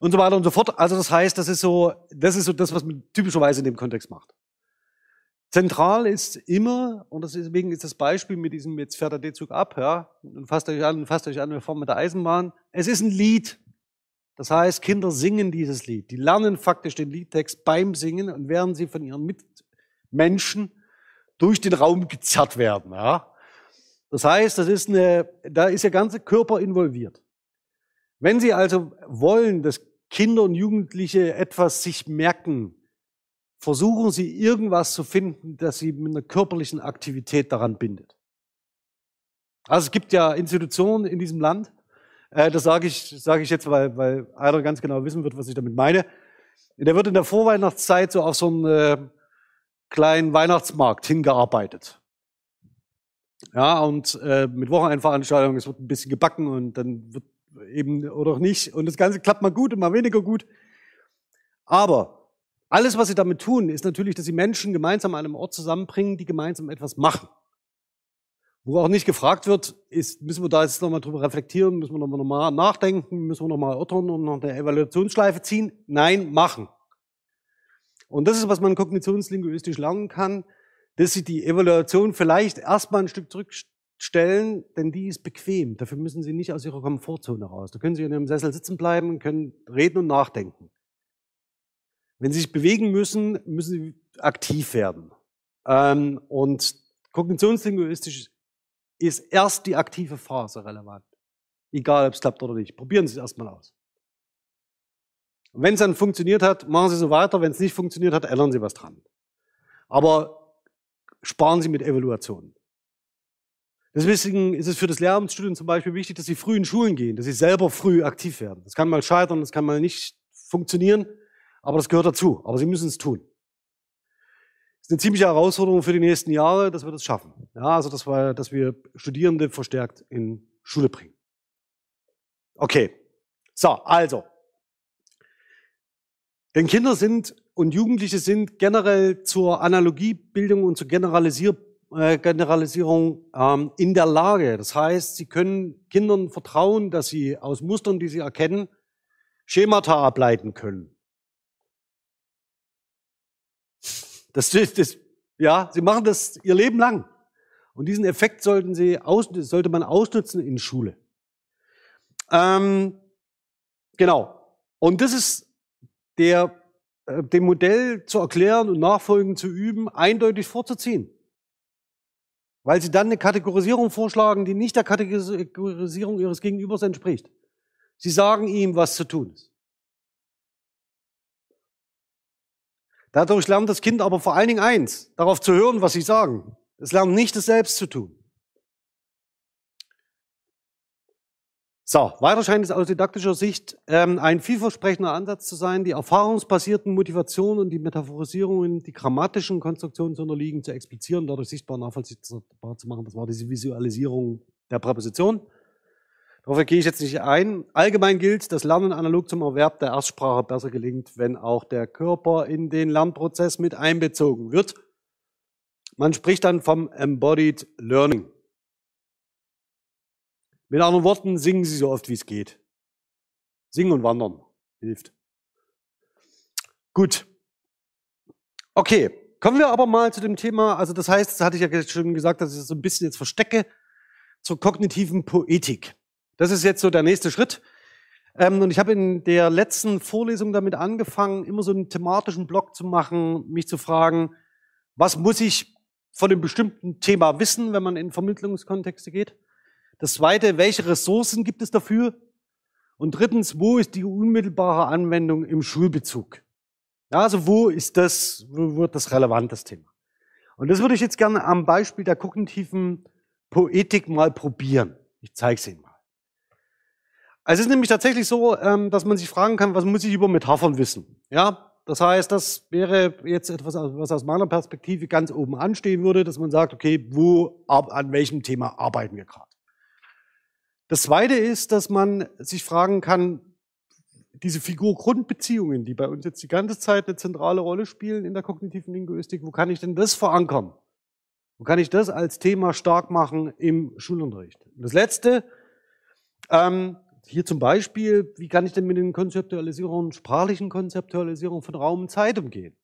und so weiter und so fort. Also das heißt, das ist so, das ist so das, was man typischerweise in dem Kontext macht. Zentral ist immer, und deswegen ist das Beispiel mit diesem, jetzt fährt der D-Zug ab, ja, und fasst euch an, fasst euch an, wir fahren mit der Eisenbahn. Es ist ein Lied. Das heißt, Kinder singen dieses Lied. Die lernen faktisch den Liedtext beim Singen und während sie von ihren Mitmenschen durch den Raum gezerrt werden, ja. Das heißt, das ist eine, da ist der ganze Körper involviert. Wenn Sie also wollen, dass Kinder und Jugendliche etwas sich merken, versuchen Sie irgendwas zu finden, das Sie mit einer körperlichen Aktivität daran bindet. Also es gibt ja Institutionen in diesem Land, äh, das sage ich, sage ich jetzt, weil, weil einer ganz genau wissen wird, was ich damit meine. Der wird in der Vorweihnachtszeit so auf so einen äh, kleinen Weihnachtsmarkt hingearbeitet. Ja, und äh, mit Wochenendveranstaltungen, es wird ein bisschen gebacken und dann wird eben oder auch nicht. Und das Ganze klappt mal gut und mal weniger gut. Aber alles, was sie damit tun, ist natürlich, dass sie Menschen gemeinsam an einem Ort zusammenbringen, die gemeinsam etwas machen. Wo auch nicht gefragt wird, ist, müssen wir da jetzt nochmal drüber reflektieren, müssen wir nochmal nachdenken, müssen wir nochmal erörtern und noch eine Evaluationsschleife ziehen? Nein, machen. Und das ist, was man kognitionslinguistisch lernen kann, dass Sie die Evaluation vielleicht erstmal ein Stück zurückstellen, denn die ist bequem. Dafür müssen Sie nicht aus Ihrer Komfortzone raus. Da können Sie in Ihrem Sessel sitzen bleiben, können reden und nachdenken. Wenn Sie sich bewegen müssen, müssen Sie aktiv werden. Ähm, und kognitionslinguistisch ist erst die aktive Phase relevant. Egal, ob es klappt oder nicht. Probieren Sie es erstmal aus. Und wenn es dann funktioniert hat, machen Sie so weiter. Wenn es nicht funktioniert hat, ändern Sie was dran. Aber sparen Sie mit Evaluationen. Deswegen ist es für das Lehramtsstudium zum Beispiel wichtig, dass Sie früh in Schulen gehen, dass Sie selber früh aktiv werden. Das kann mal scheitern, das kann mal nicht funktionieren, aber das gehört dazu. Aber Sie müssen es tun. Das ist eine ziemliche Herausforderung für die nächsten Jahre, dass wir das schaffen. Ja, also, dass wir, dass wir Studierende verstärkt in Schule bringen. Okay. So, also. Denn Kinder sind und Jugendliche sind generell zur Analogiebildung und zur Generalisier äh, Generalisierung ähm, in der Lage. Das heißt, sie können Kindern vertrauen, dass sie aus Mustern, die sie erkennen, Schemata ableiten können. Das, das, ja, sie machen das ihr Leben lang. Und diesen Effekt sollten sie aus, sollte man ausnutzen in Schule. Ähm, genau. Und das ist der äh, dem Modell zu erklären und nachfolgend zu üben, eindeutig vorzuziehen. Weil sie dann eine Kategorisierung vorschlagen, die nicht der Kategorisierung ihres Gegenübers entspricht. Sie sagen ihm, was zu tun ist. Dadurch lernt das Kind aber vor allen Dingen eins, darauf zu hören, was sie sagen. Es lernt nicht, es selbst zu tun. So, weiter scheint es aus didaktischer Sicht ähm, ein vielversprechender Ansatz zu sein, die erfahrungsbasierten Motivationen und die Metaphorisierungen, die grammatischen Konstruktionen zu unterliegen, zu explizieren, dadurch sichtbar nachvollziehbar zu machen. Das war diese Visualisierung der Präposition. Darauf gehe ich jetzt nicht ein. Allgemein gilt, dass Lernen analog zum Erwerb der Erstsprache besser gelingt, wenn auch der Körper in den Lernprozess mit einbezogen wird. Man spricht dann vom Embodied Learning. Mit anderen Worten, singen Sie so oft, wie es geht. Singen und wandern hilft. Gut. Okay, kommen wir aber mal zu dem Thema, also das heißt, das hatte ich ja schon gesagt, dass ich das so ein bisschen jetzt verstecke, zur kognitiven Poetik. Das ist jetzt so der nächste Schritt. Ähm, und ich habe in der letzten Vorlesung damit angefangen, immer so einen thematischen Block zu machen, mich zu fragen, was muss ich von einem bestimmten Thema wissen, wenn man in Vermittlungskontexte geht? Das zweite, welche Ressourcen gibt es dafür? Und drittens, wo ist die unmittelbare Anwendung im Schulbezug? Ja, also wo ist das, wo wird das relevant, das Thema? Und das würde ich jetzt gerne am Beispiel der kognitiven Poetik mal probieren. Ich zeige es Ihnen mal. Es ist nämlich tatsächlich so, ähm, dass man sich fragen kann, was muss ich über Metaphern wissen? Ja, das heißt, das wäre jetzt etwas, was aus meiner Perspektive ganz oben anstehen würde, dass man sagt, okay, wo, an welchem Thema arbeiten wir gerade? Das Zweite ist, dass man sich fragen kann, diese Figur-Grundbeziehungen, die bei uns jetzt die ganze Zeit eine zentrale Rolle spielen in der kognitiven Linguistik, wo kann ich denn das verankern? Wo kann ich das als Thema stark machen im Schulunterricht? Und das Letzte, ähm, hier zum Beispiel, wie kann ich denn mit den Konzeptualisierungen, sprachlichen Konzeptualisierungen von Raum und Zeit umgehen?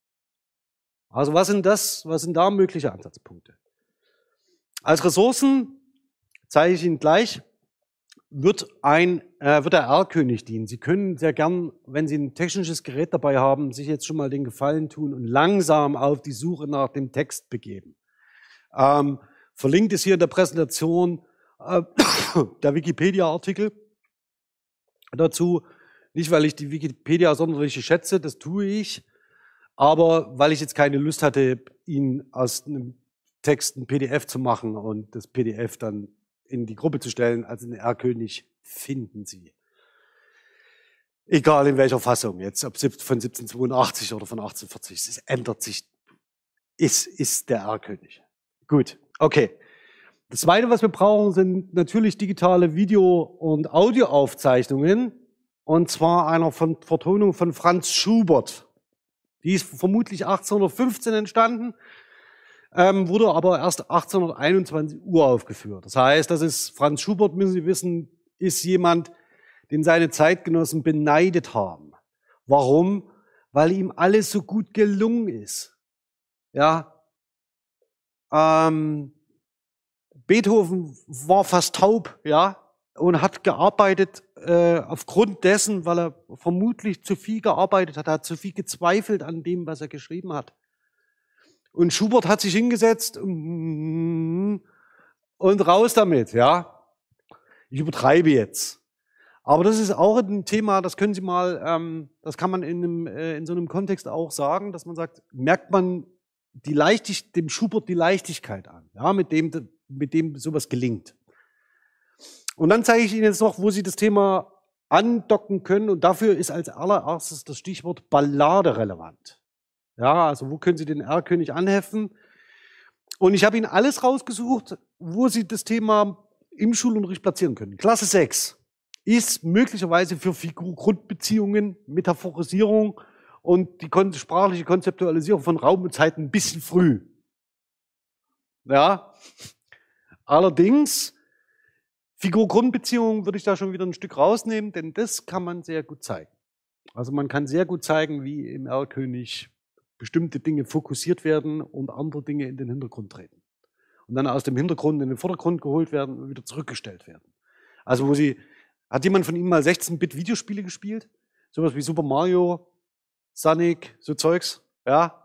Also was sind das, was sind da mögliche Ansatzpunkte? Als Ressourcen zeige ich Ihnen gleich wird ein, äh, wird der R-König dienen. Sie können sehr gern, wenn Sie ein technisches Gerät dabei haben, sich jetzt schon mal den Gefallen tun und langsam auf die Suche nach dem Text begeben. Ähm, verlinkt ist hier in der Präsentation äh, der Wikipedia-Artikel dazu. Nicht, weil ich die Wikipedia sonderlich schätze, das tue ich, aber weil ich jetzt keine Lust hatte, ihn aus einem Text ein PDF zu machen und das PDF dann in die Gruppe zu stellen, also den R-König finden Sie. Egal in welcher Fassung, jetzt ob von 1782 oder von 1840, es ändert sich, ist, ist der R-König. Gut, okay. Das Zweite, was wir brauchen, sind natürlich digitale Video- und Audioaufzeichnungen. Und zwar einer von Vertonung von Franz Schubert. Die ist vermutlich 1815 entstanden ähm, wurde aber erst 1821 uraufgeführt. Das heißt, das ist Franz Schubert, müssen Sie wissen, ist jemand, den seine Zeitgenossen beneidet haben. Warum? Weil ihm alles so gut gelungen ist. Ja. Ähm, Beethoven war fast taub, ja, und hat gearbeitet äh, aufgrund dessen, weil er vermutlich zu viel gearbeitet hat, er hat zu viel gezweifelt an dem, was er geschrieben hat. Und Schubert hat sich hingesetzt und raus damit, ja. Ich übertreibe jetzt. Aber das ist auch ein Thema, das können Sie mal, ähm, das kann man in, einem, äh, in so einem Kontext auch sagen, dass man sagt, merkt man die Leichtig dem Schubert die Leichtigkeit an, ja, mit dem, mit dem sowas gelingt. Und dann zeige ich Ihnen jetzt noch, wo Sie das Thema andocken können. Und dafür ist als allererstes das Stichwort Ballade relevant. Ja, also wo können Sie den R-König anheften? Und ich habe Ihnen alles rausgesucht, wo Sie das Thema im Schulunterricht platzieren können. Klasse 6 ist möglicherweise für Figur-Grundbeziehungen, Metaphorisierung und die sprachliche Konzeptualisierung von Raum und Zeit ein bisschen früh. Ja, allerdings Figur-Grundbeziehungen würde ich da schon wieder ein Stück rausnehmen, denn das kann man sehr gut zeigen. Also man kann sehr gut zeigen, wie im R-König bestimmte Dinge fokussiert werden und andere Dinge in den Hintergrund treten. Und dann aus dem Hintergrund in den Vordergrund geholt werden und wieder zurückgestellt werden. Also wo sie, hat jemand von Ihnen mal 16-Bit-Videospiele gespielt? Sowas wie Super Mario, Sonic, so Zeugs? Ja?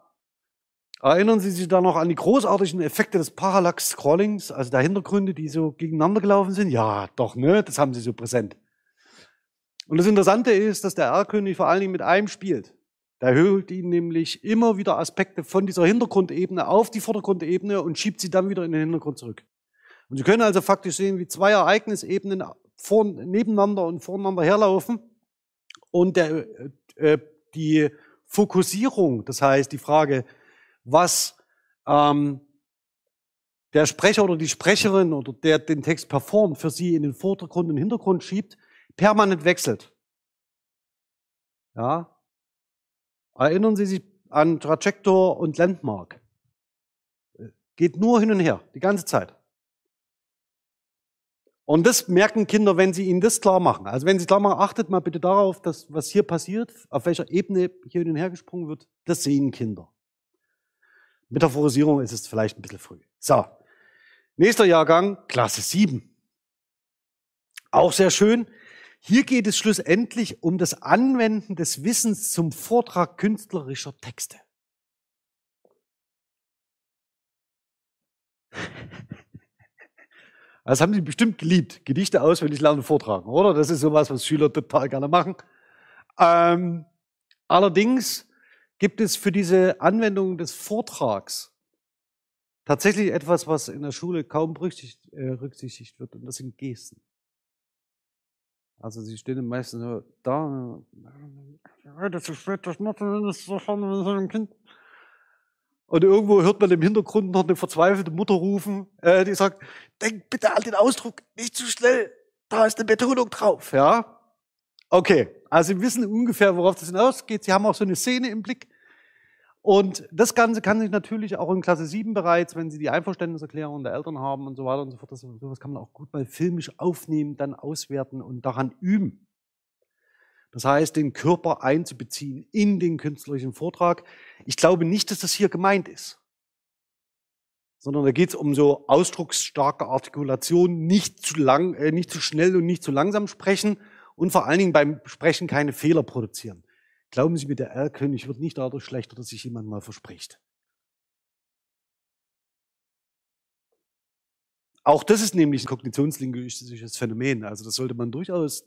Erinnern Sie sich da noch an die großartigen Effekte des Parallax-Scrollings, also der Hintergründe, die so gegeneinander gelaufen sind? Ja, doch, ne? Das haben Sie so präsent. Und das Interessante ist, dass der R-König vor allen Dingen mit einem spielt. Der holt ihn nämlich immer wieder Aspekte von dieser Hintergrundebene auf die Vordergrundebene und schiebt sie dann wieder in den Hintergrund zurück. Und Sie können also faktisch sehen, wie zwei Ereignisebenen vor, nebeneinander und voreinander herlaufen und der, äh, die Fokussierung, das heißt die Frage, was ähm, der Sprecher oder die Sprecherin oder der den Text performt, für Sie in den Vordergrund und Hintergrund schiebt, permanent wechselt. Ja, Erinnern Sie sich an Trajector und Landmark. Geht nur hin und her, die ganze Zeit. Und das merken Kinder, wenn sie ihnen das klar machen. Also wenn sie klar machen, achtet mal bitte darauf, dass was hier passiert, auf welcher Ebene hier hin und her gesprungen wird, das sehen Kinder. Metaphorisierung ist es vielleicht ein bisschen früh. So. Nächster Jahrgang, Klasse 7. Auch sehr schön. Hier geht es schlussendlich um das Anwenden des Wissens zum Vortrag künstlerischer Texte. Das haben Sie bestimmt geliebt. Gedichte auswendig lernen, vortragen, oder? Das ist sowas, was Schüler total gerne machen. Ähm, allerdings gibt es für diese Anwendung des Vortrags tatsächlich etwas, was in der Schule kaum berücksichtigt äh, wird, und das sind Gesten. Also sie stehen meistens so da, das ist so vorne mit so einem Kind. Und irgendwo hört man im Hintergrund noch eine verzweifelte Mutter rufen, äh, die sagt, denk bitte an den Ausdruck, nicht zu schnell, da ist eine Betonung drauf, ja. Okay, also Sie wissen ungefähr, worauf das hinausgeht. Sie haben auch so eine Szene im Blick. Und das Ganze kann sich natürlich auch in Klasse 7 bereits, wenn Sie die Einverständniserklärung der Eltern haben und so weiter und so fort, das, kann man auch gut mal filmisch aufnehmen, dann auswerten und daran üben. Das heißt, den Körper einzubeziehen in den künstlerischen Vortrag. Ich glaube nicht, dass das hier gemeint ist, sondern da geht es um so ausdrucksstarke Artikulation, nicht zu lang, äh, nicht zu schnell und nicht zu langsam sprechen und vor allen Dingen beim Sprechen keine Fehler produzieren. Glauben Sie mir, der Erlkönig wird nicht dadurch schlechter, dass sich jemand mal verspricht. Auch das ist nämlich ein kognitionslinguistisches Phänomen. Also das sollte man durchaus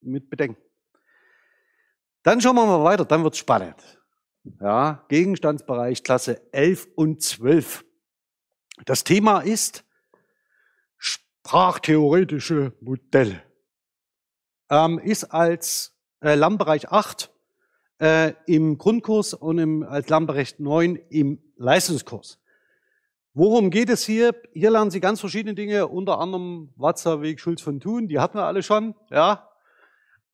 mit bedenken. Dann schauen wir mal weiter, dann wird es spannend. Ja, Gegenstandsbereich Klasse 11 und 12. Das Thema ist sprachtheoretische Modelle. Ähm, ist als äh, Lernbereich 8 äh, im Grundkurs und im, als Lernberecht 9 im Leistungskurs. Worum geht es hier? Hier lernen Sie ganz verschiedene Dinge, unter anderem Watzerweg, Schulz von Thun, die hatten wir alle schon, ja.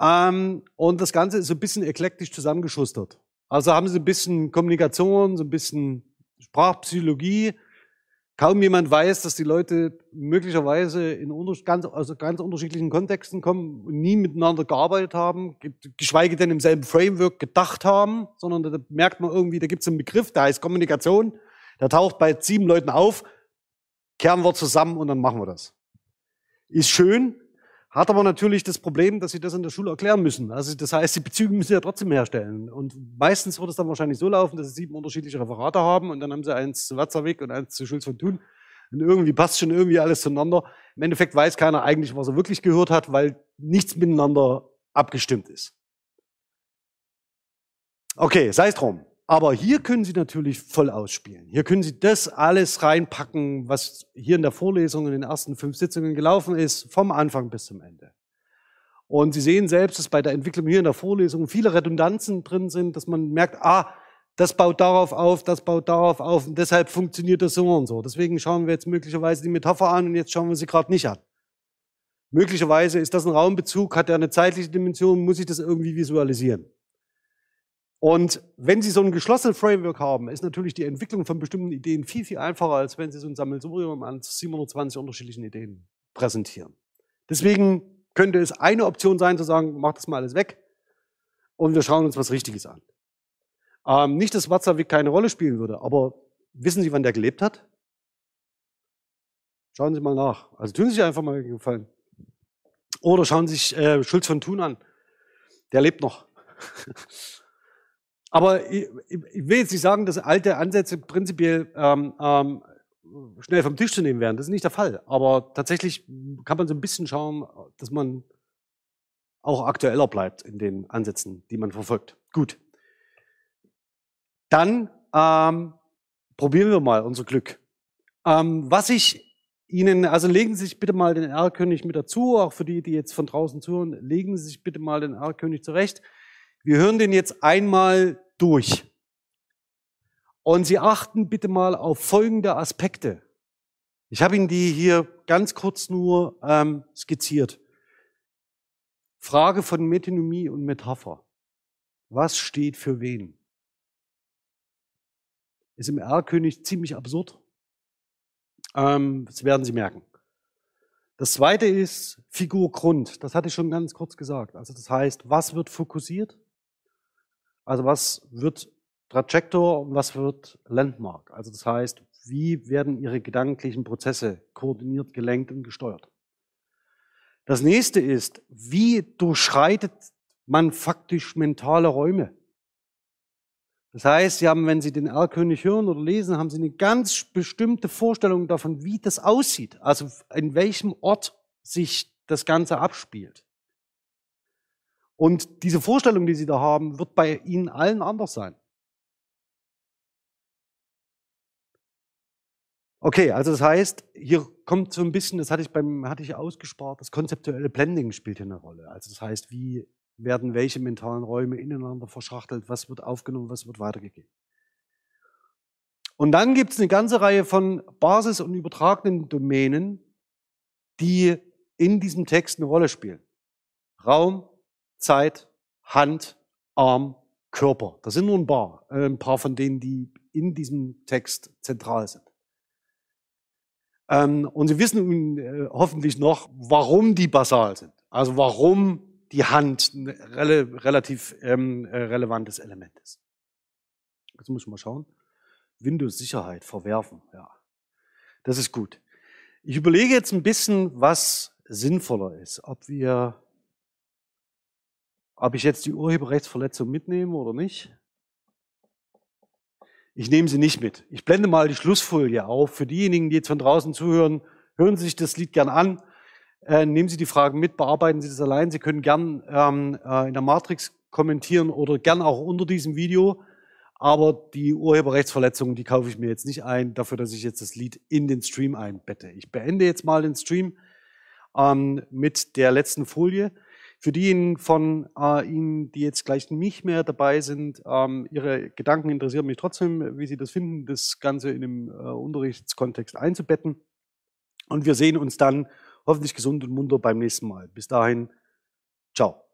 Ähm, und das Ganze ist so ein bisschen eklektisch zusammengeschustert. Also haben Sie ein bisschen Kommunikation, so ein bisschen Sprachpsychologie, kaum jemand weiß, dass die Leute möglicherweise in ganz, also ganz unterschiedlichen Kontexten kommen und nie miteinander gearbeitet haben, geschweige denn im selben Framework gedacht haben, sondern da merkt man irgendwie, da gibt es einen Begriff, der heißt Kommunikation, der taucht bei sieben Leuten auf, kehren wir zusammen und dann machen wir das. Ist schön, hat aber natürlich das Problem, dass sie das in der Schule erklären müssen. Also das heißt, die Bezüge müssen sie ja trotzdem herstellen. Und meistens wird es dann wahrscheinlich so laufen, dass sie sieben unterschiedliche Referate haben und dann haben sie eins zu Watzerweg und eins zu Schulz von Thun. Und irgendwie passt schon irgendwie alles zueinander. Im Endeffekt weiß keiner eigentlich, was er wirklich gehört hat, weil nichts miteinander abgestimmt ist. Okay, sei es drum. Aber hier können Sie natürlich voll ausspielen. Hier können Sie das alles reinpacken, was hier in der Vorlesung in den ersten fünf Sitzungen gelaufen ist, vom Anfang bis zum Ende. Und Sie sehen selbst, dass bei der Entwicklung hier in der Vorlesung viele Redundanzen drin sind, dass man merkt, ah, das baut darauf auf, das baut darauf auf und deshalb funktioniert das so und so. Deswegen schauen wir jetzt möglicherweise die Metapher an und jetzt schauen wir sie gerade nicht an. Möglicherweise ist das ein Raumbezug, hat er eine zeitliche Dimension, muss ich das irgendwie visualisieren. Und wenn Sie so ein geschlossenes Framework haben, ist natürlich die Entwicklung von bestimmten Ideen viel, viel einfacher, als wenn Sie so ein Sammelsurium an 720 unterschiedlichen Ideen präsentieren. Deswegen könnte es eine Option sein, zu sagen, mach das mal alles weg und wir schauen uns was Richtiges an. Ähm, nicht, dass Watzlawick keine Rolle spielen würde, aber wissen Sie, wann der gelebt hat? Schauen Sie mal nach. Also tun Sie sich einfach mal Gefallen. Oder schauen Sie sich äh, Schulz von Thun an. Der lebt noch. Aber ich, ich, will jetzt nicht sagen, dass alte Ansätze prinzipiell ähm, ähm, schnell vom Tisch zu nehmen wären. Das ist nicht der Fall. Aber tatsächlich kann man so ein bisschen schauen, dass man auch aktueller bleibt in den Ansätzen, die man verfolgt. Gut. Dann ähm, probieren wir mal unser Glück. Ähm, was ich Ihnen, also legen Sie sich bitte mal den R-König mit dazu, auch für die, die jetzt von draußen zuhören, legen Sie sich bitte mal den R-König zurecht. Wir hören den jetzt einmal durch. Und Sie achten bitte mal auf folgende Aspekte. Ich habe Ihnen die hier ganz kurz nur ähm, skizziert. Frage von Metonymie und Metapher. Was steht für wen? Ist im R-König ziemlich absurd. Ähm, das werden Sie merken. Das zweite ist Figur Grund. Das hatte ich schon ganz kurz gesagt. Also das heißt, was wird fokussiert? Also was wird Trajector und was wird Landmark? Also das heißt, wie werden Ihre gedanklichen Prozesse koordiniert, gelenkt und gesteuert? Das nächste ist, wie durchschreitet man faktisch mentale Räume? Das heißt, Sie haben, wenn Sie den Erlkönig hören oder lesen, haben Sie eine ganz bestimmte Vorstellung davon, wie das aussieht. Also in welchem Ort sich das Ganze abspielt. Und diese Vorstellung, die Sie da haben, wird bei Ihnen allen anders sein. Okay, also das heißt, hier kommt so ein bisschen, das hatte ich beim, hatte ich ausgespart, das konzeptuelle Blending spielt hier eine Rolle. Also das heißt, wie werden welche mentalen Räume ineinander verschachtelt, was wird aufgenommen, was wird weitergegeben. Und dann gibt es eine ganze Reihe von Basis- und übertragenen Domänen, die in diesem Text eine Rolle spielen. Raum, Zeit, Hand, Arm, Körper. Das sind nur ein paar, äh, ein paar von denen, die in diesem Text zentral sind. Ähm, und Sie wissen äh, hoffentlich noch, warum die basal sind. Also warum die Hand ein rel relativ ähm, äh, relevantes Element ist. Jetzt muss ich mal schauen. Windows-Sicherheit verwerfen, ja. Das ist gut. Ich überlege jetzt ein bisschen, was sinnvoller ist. Ob wir, ob ich jetzt die Urheberrechtsverletzung mitnehme oder nicht. Ich nehme sie nicht mit. Ich blende mal die Schlussfolie auf. Für diejenigen, die jetzt von draußen zuhören, hören Sie sich das Lied gern an. Äh, nehmen Sie die Fragen mit, bearbeiten Sie das allein. Sie können gern ähm, äh, in der Matrix kommentieren oder gern auch unter diesem Video. Aber die Urheberrechtsverletzungen, die kaufe ich mir jetzt nicht ein, dafür, dass ich jetzt das Lied in den Stream einbette. Ich beende jetzt mal den Stream ähm, mit der letzten Folie. Für diejenigen von äh, Ihnen, die jetzt gleich nicht mehr dabei sind, ähm, Ihre Gedanken interessieren mich trotzdem, wie Sie das finden, das Ganze in dem äh, Unterrichtskontext einzubetten. Und wir sehen uns dann hoffentlich gesund und munter beim nächsten Mal. Bis dahin, ciao.